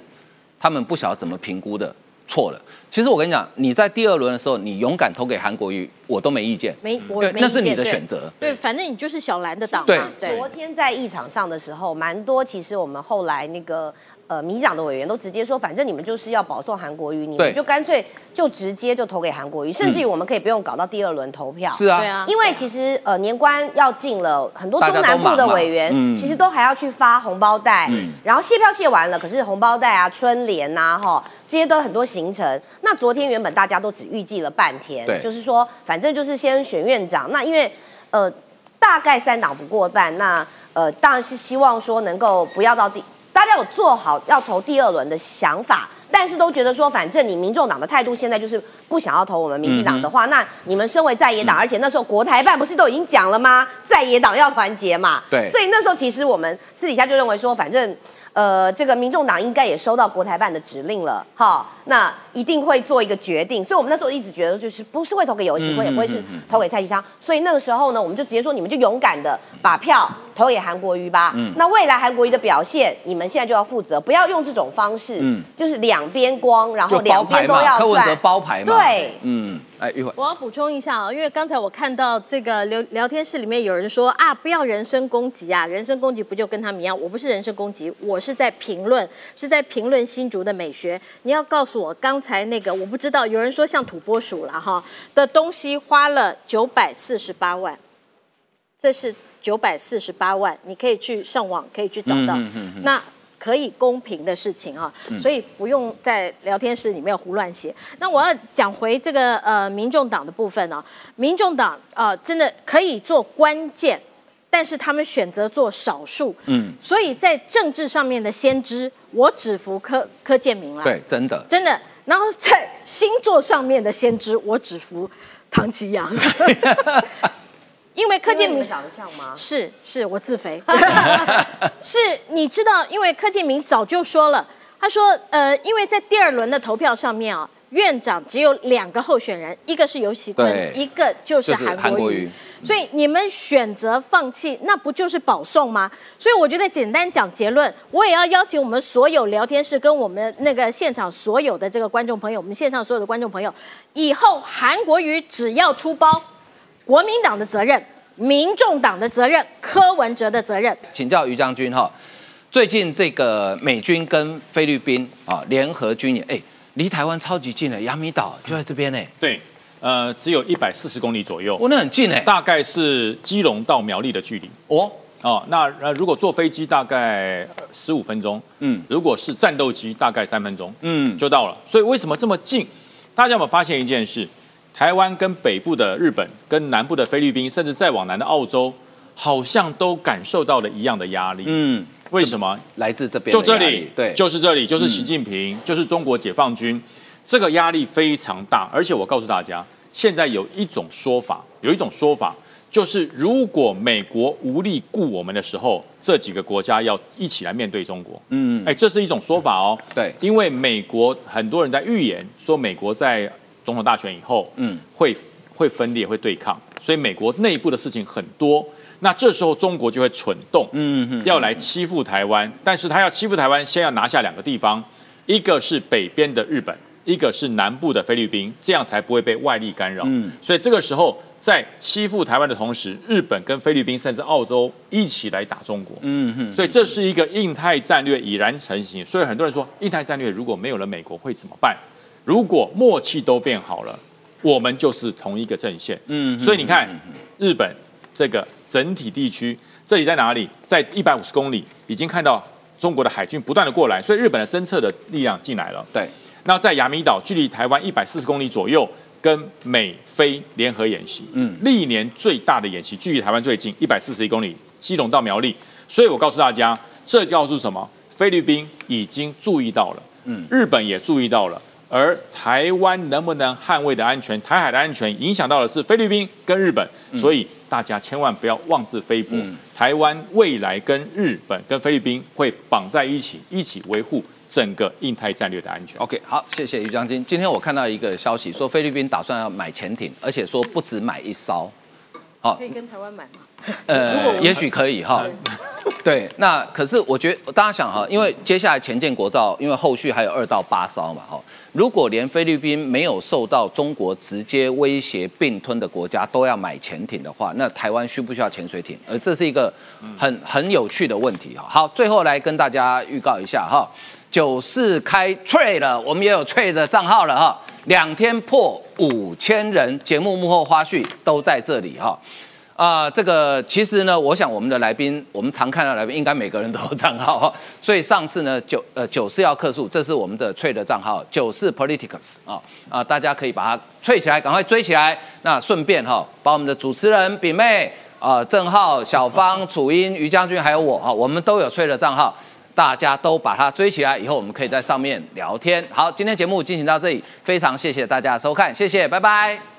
他们不晓得怎么评估的，错了。其实我跟你讲，你在第二轮的时候，你勇敢投给韩国瑜，我都没意见。没，我那是你的选择。对，反正你就是小蓝的党嘛。对，昨天在议场上的时候，蛮多。其实我们后来那个。呃，民党的委员都直接说，反正你们就是要保送韩国瑜，你们就干脆就直接就投给韩国瑜，甚至于我们可以不用搞到第二轮投票。是啊，因为其实呃年关要进了，很多中南部的委员其实都还要去发红包袋，然后卸票卸完了，可是红包袋啊、春联呐，哈，这些都很多行程。那昨天原本大家都只预计了半天，就是说反正就是先选院长。那因为呃大概三党不过半，那呃当然是希望说能够不要到第。大家有做好要投第二轮的想法，但是都觉得说，反正你民众党的态度现在就是不想要投我们民进党的话，那你们身为在野党，而且那时候国台办不是都已经讲了吗？在野党要团结嘛。对。所以那时候其实我们私底下就认为说，反正呃，这个民众党应该也收到国台办的指令了，哈，那一定会做一个决定。所以我们那时候一直觉得，就是不是会投给游戏会，也不会是投给蔡其昌。所以那个时候呢，我们就直接说，你们就勇敢的把票。投给韩国瑜吧。嗯，那未来韩国瑜的表现，你们现在就要负责，不要用这种方式。嗯，就是两边光，然后两边都要赚。包牌嘛。对，嗯，哎，一会儿我要补充一下啊，因为刚才我看到这个聊聊天室里面有人说啊，不要人身攻击啊，人身攻击不就跟他们一样？我不是人身攻击，我是在评论，是在评论新竹的美学。你要告诉我，刚才那个我不知道，有人说像土拨鼠了哈的东西花了九百四十八万，这是。九百四十八万，你可以去上网，可以去找到。那可以公平的事情啊，所以不用在聊天室里面胡乱写。那我要讲回这个呃，民众党的部分呢，民众党啊，真的可以做关键，但是他们选择做少数。嗯，所以在政治上面的先知，我只服柯柯建明了。对，真的，真的。然后在星座上面的先知，我只服唐奇阳。因为柯建明长得像吗？是是，我自肥。是，你知道，因为柯建明早就说了，他说，呃，因为在第二轮的投票上面啊，院长只有两个候选人，一个是游锡坤，一个就是韩国瑜，所以你们选择放弃，那不就是保送吗？所以我觉得简单讲结论，我也要邀请我们所有聊天室跟我们那个现场所有的这个观众朋友，我们线上所有的观众朋友，以后韩国瑜只要出包。国民党的责任，民众党的责任，柯文哲的责任。请教于将军哈，最近这个美军跟菲律宾啊联合军演，哎，离台湾超级近的，亚米岛就在这边呢。对，呃，只有一百四十公里左右，哦，那很近哎，大概是基隆到苗栗的距离。哦，哦，那呃，如果坐飞机大概十五分钟，嗯，如果是战斗机大概三分钟，嗯，就到了。所以为什么这么近？大家有没有发现一件事？台湾跟北部的日本、跟南部的菲律宾，甚至再往南的澳洲，好像都感受到了一样的压力。嗯，为什么？来自这边就这里，对，就是这里，就是习近平，就是中国解放军，这个压力非常大。而且我告诉大家，现在有一种说法，有一种说法。就是如果美国无力顾我们的时候，这几个国家要一起来面对中国。嗯，哎，这是一种说法哦。对，因为美国很多人在预言说，美国在总统大选以后，嗯，会会分裂，会对抗，所以美国内部的事情很多。那这时候中国就会蠢动，嗯，要来欺负台湾。但是他要欺负台湾，先要拿下两个地方，一个是北边的日本，一个是南部的菲律宾，这样才不会被外力干扰。嗯，所以这个时候。在欺负台湾的同时，日本跟菲律宾甚至澳洲一起来打中国。嗯哼，所以这是一个印太战略已然成型。所以很多人说，印太战略如果没有了美国会怎么办？如果默契都变好了，我们就是同一个阵线。嗯，所以你看，日本这个整体地区，这里在哪里？在一百五十公里，已经看到中国的海军不断的过来，所以日本的侦测的力量进来了。对，那在亚米岛，距离台湾一百四十公里左右。跟美菲联合演习，嗯，历年最大的演习，距离台湾最近一百四十一公里，基隆到苗栗。所以我告诉大家，这叫做什么？菲律宾已经注意到了，嗯，日本也注意到了，而台湾能不能捍卫的安全，台海的安全，影响到的是菲律宾跟日本。所以大家千万不要妄自菲薄，台湾未来跟日本跟菲律宾会绑在一起，一起维护。整个印太战略的安全。OK，好，谢谢于将军。今天我看到一个消息，说菲律宾打算要买潜艇，而且说不止买一艘。好，可以跟台湾买吗？呃，也许可以哈。对，那可是我觉得大家想哈，因为接下来前建国造，因为后续还有二到八艘嘛哈。如果连菲律宾没有受到中国直接威胁并吞的国家都要买潜艇的话，那台湾需不需要潜水艇？而这是一个很很有趣的问题哈。好，最后来跟大家预告一下哈。九四开 trade 了，我们也有 trade 的账号了哈，两天破五千人，节目幕后花絮都在这里哈。啊，这个其实呢，我想我们的来宾，我们常看到来宾，应该每个人都有账号哈。所以上次呢，九呃九四要客诉，这是我们的翠的账号，九四 politics 啊啊，大家可以把它吹起来，赶快追起来。那顺便哈，把我们的主持人炳妹啊、郑浩、小芳、楚英、于将军还有我哈，我们都有翠的账号。大家都把它追起来，以后我们可以在上面聊天。好，今天节目进行到这里，非常谢谢大家收看，谢谢，拜拜。